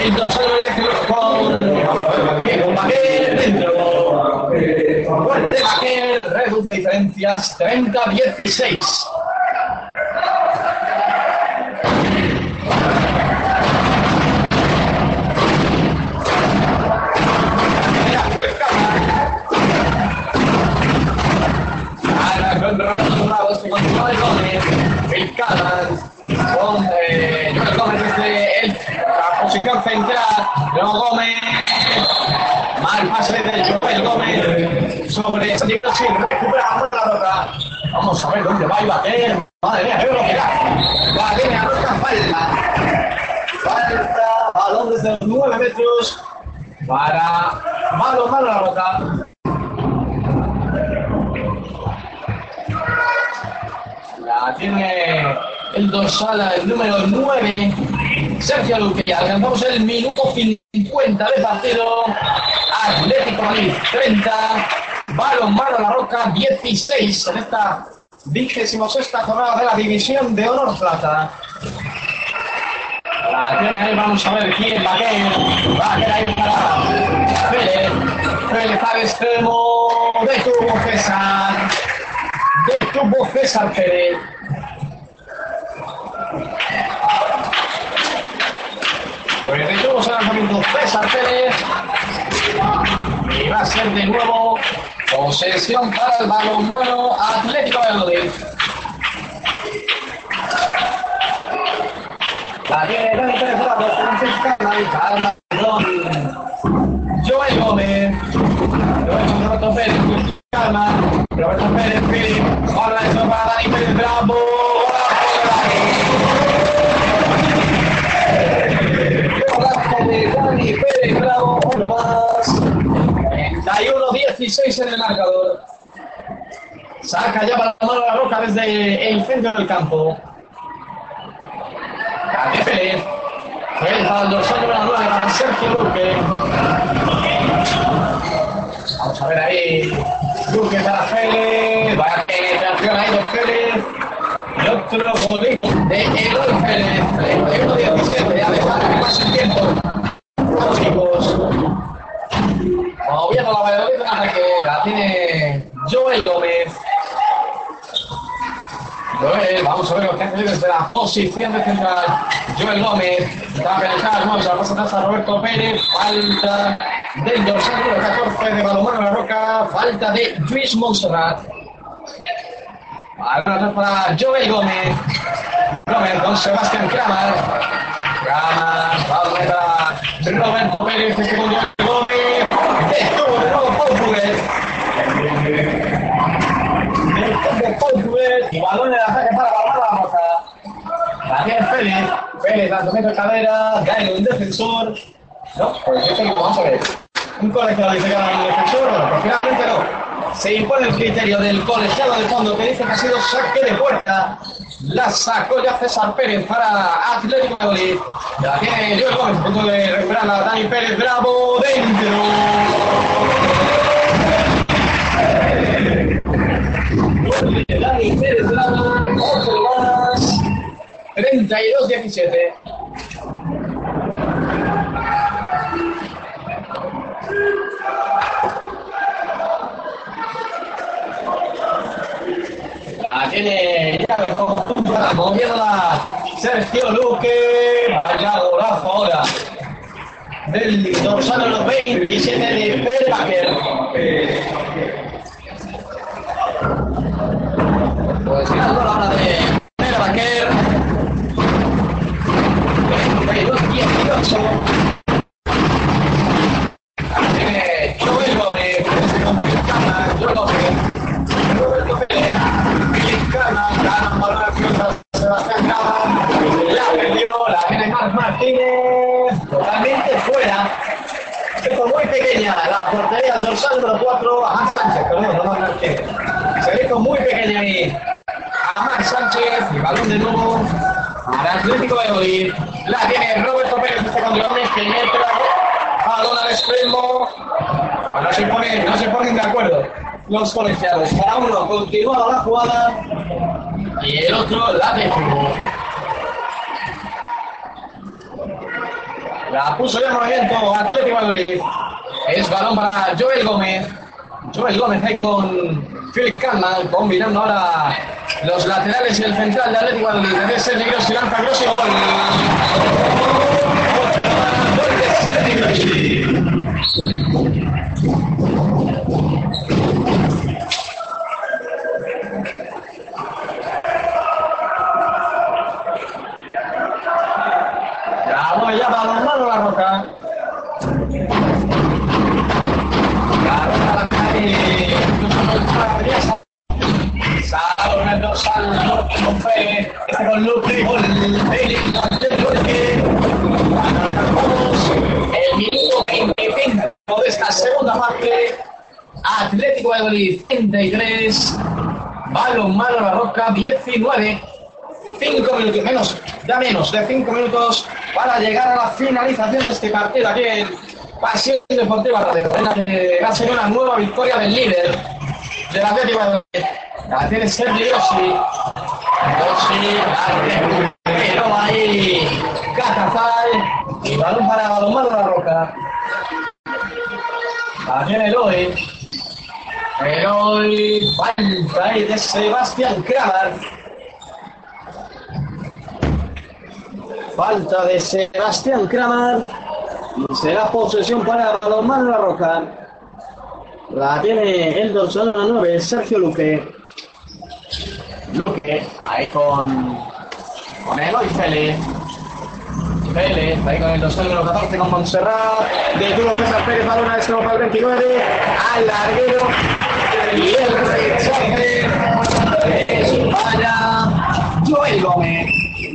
el dorsal con con Baquer dentro. Fuerte Baquer, reduce diferencias 30-16. Dónde va Ibaquer. Madre mía, qué velocidad. Va, a falta. Falta, balón desde los 9 metros para malo, malo la roca. La tiene el dorsal, el número 9, Sergio Luque. Alcanzamos el minuto 50 de partido. Atlético Madrid 30, balón mano la roca 16 en esta vigésimo sexta jornada de la División de Honor Plata. Vamos a ver quién va a caer. Va a ahí para Pérez. Pérez al extremo de tubo César. De tubo César Pérez. Pues de tubo se lanzamiento César Pérez. Y va a ser de nuevo posesión para el balón bueno Atlético Valladolid. La tiene Dani Pérez Bravo, Francisca Calma, Joel Gómez. Roberto Pérez, Calma, Roberto Pérez, Philip, eso para Dani Pérez Bravo. 31-16 en el marcador. Saca ya para mano la roca desde el centro del campo. Dani al dorsal número 9 para Sergio Luque. Vamos a ver ahí. Luque para Pérez. Vaya penetración ahí de Pérez. Y otro golito de Eloy Pérez. 31-17. Ya que pase el tiempo. Vamos chicos. La Valladolid en ataque. La tiene Joel Gómez. Joel, vamos a ver lo que hace desde la posición de central. Joel Gómez, va a vamos a pasar a Roberto Pérez, falta del dorsal número 14 de Balomano La Roca, falta de Luis Montserrat. Balón atrás para Joel Gómez. Gómez con Sebastián Kramer. Para Roberto Pérez, Joel Gómez. Estuvo de nuevo Paul Puguet. de Puguet y balón el ataque para. La tiene Pérez. Pérez de defensor. No, pues yo tengo, vamos a ver. Un dice que era un defensor, pues finalmente no. Se impone el criterio del colegiado de fondo que dice que ha sido saque de puerta. La sacó ya César Pérez para Atlético de Madrid. La tiene Joel Gómez, punto de recuperarla Dani Pérez, bravo, dentro. Dani Pérez, bravo, otro más. 32-17. la tiene ya el conjunto la Sergio Luque, vaya golazo ahora del dorsal a los 27 de Perlaker. Pues ganando la hora de Perlaker, 22-18. Los colegiados. Cada uno continúa la jugada y el otro la defiende. La puso ya en movimiento Atlético Madrid. Es balón para Joel Gómez. Joel Gómez ahí con Philip Kalman, combinando ahora los laterales y el central de Atlético Madrid. Debe ser Negros y lanza Gross y gol. Gol de el minuto 25 de esta segunda parte. Atlético de Madrid 33, balonmano la roca 19. 5 minutos, menos, ya menos de 5 minutos para llegar a la finalización de este partido aquí en Pasión Deportiva Radio. Una nueva victoria del líder del Atlético de. La tiene Sergio. Rossi, la pero ahí y balón para balonmano la roca. La tiene Eloy. Eloy, falta ahí de Sebastián Kramer. Falta de Sebastián Kramer. Y será posesión para Balonmano La Roca. La tiene el dorsal 9, Sergio Luque. Luque, ahí con, con Eloy Félix. Vélez, ahí con el dorsal número 14 con Montserrat. Detuvo César Pérez, balón a extremo para el 29. Al larguero. Y el rechace es para Joel Gómez.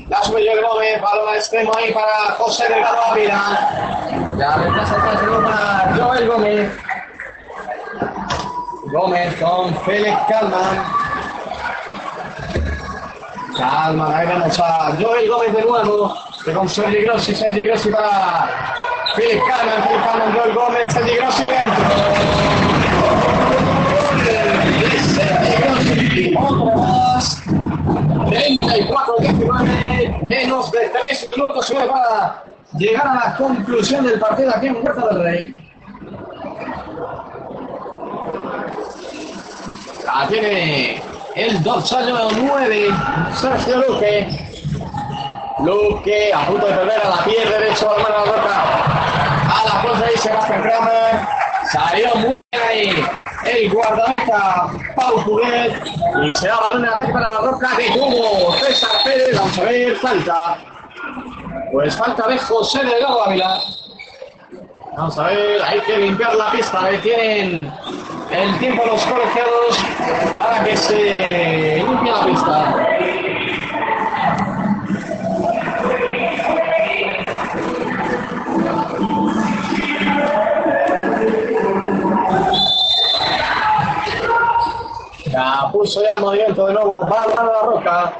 La sube Joel Gómez, balón al extremo ahí para José Delgado Ávila. Ya retrasa atrás de para Joel Gómez. Gómez con Félix Calman. Calman, ahí vemos a Joel Gómez de nuevo. Que con Sergi Grossi, Sergi Grossi para Félix Calman, Félix Calman, Joel Gómez, Sergi Grossi dentro. Grossi, otro más. 34-19, menos de 3 minutos para llegar a la conclusión del partido aquí en Huerta del Rey. La tiene el dorsal número 9, Sergio Luque. Luque a punto de perder a la piel derecho a la mano de la roca. A la fuerza ahí Sebastián Kramer. Salió muy bien ahí el guardameta Pau Juguet. Y se da balón a la la roca que tuvo César Pérez. Vamos a ver, falta. Pues falta de José Delgado Ávila. Vamos a ver, hay que limpiar la pista. Ahí tienen el tiempo los colegiados para que se limpie la pista. La puso en movimiento de nuevo Bárbara La Roca.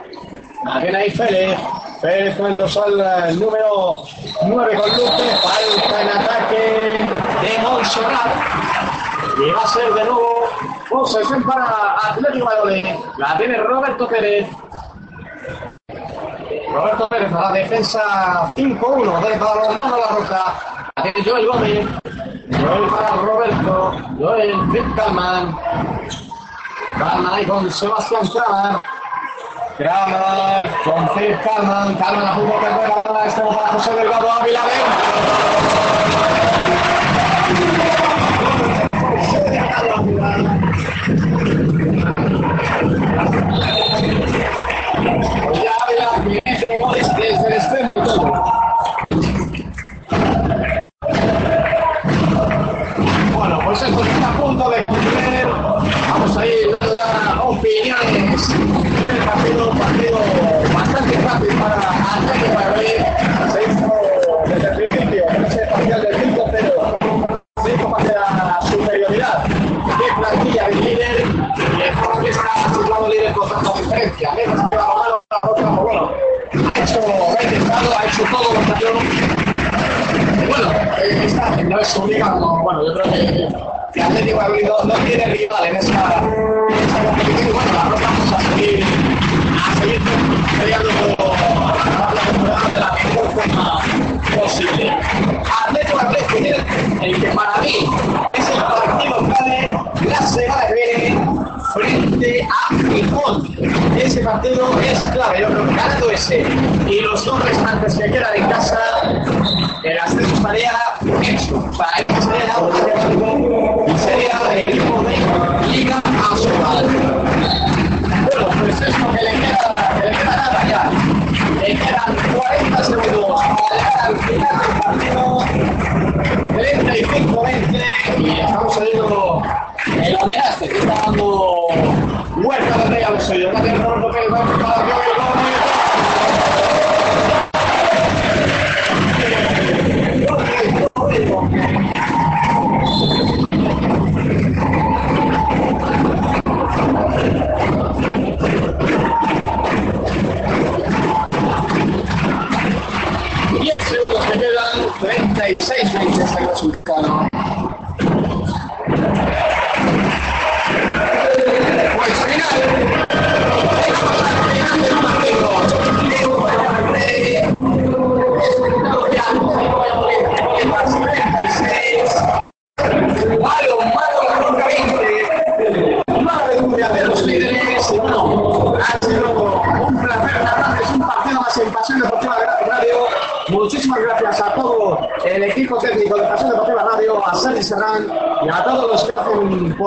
Tiene ahí Félix. Félix el dorsal el número 9 con Luque. Falta en ataque de Montserrat. Y va a ser de nuevo posesión para Atlético Valladolid. La tiene Roberto Pérez. Roberto Pérez a la defensa 5-1 de Balonmano La Roca. La tiene Joel Gómez. Joel para Roberto. Joel Wittkalman. Calman ahí con Sebastián Kramer. Con Philip Calman. Calman a punto de perder la bola. Extremo para José Delgado Ávila. Desde el. Bueno, pues esto está a punto de concluir. Vamos a ir a dar opiniones ha un partido bastante fácil para Atlético Madrid. Se hizo desde el principio ese parcial del 5-0. Se hizo parte la superioridad de plantilla del líder. Y es por que está situado líder con tanta diferencia. Menos que la mano, la otra por bueno. Eso ha intentado, ha hecho todo lo que yo. Bueno, esta no es su liga. Bueno, yo creo que. Atlético Madrid no, no tiene rival en esta partido es clave, yo creo que ganando ese y los dos restantes que quedan en casa, el ascenso estaría hecho. Para él sería sería el equipo de Liga Asobal. Bueno, pues esto que le queda, que le queda nada ya. Le quedan 40 segundos para al final del partido. 35-20 y estamos saliendo el homenaje que está dando Huerta de Rey a los suyos. Va a tener Roberto Pérez, va a empezar a Diez segundos que quedan, 36 20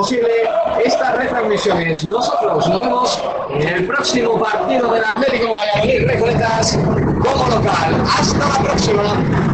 posible estas retransmisiones. Nosotros nos vemos en el próximo partido del Atlético Valladolid Recoletas como local. Hasta la próxima.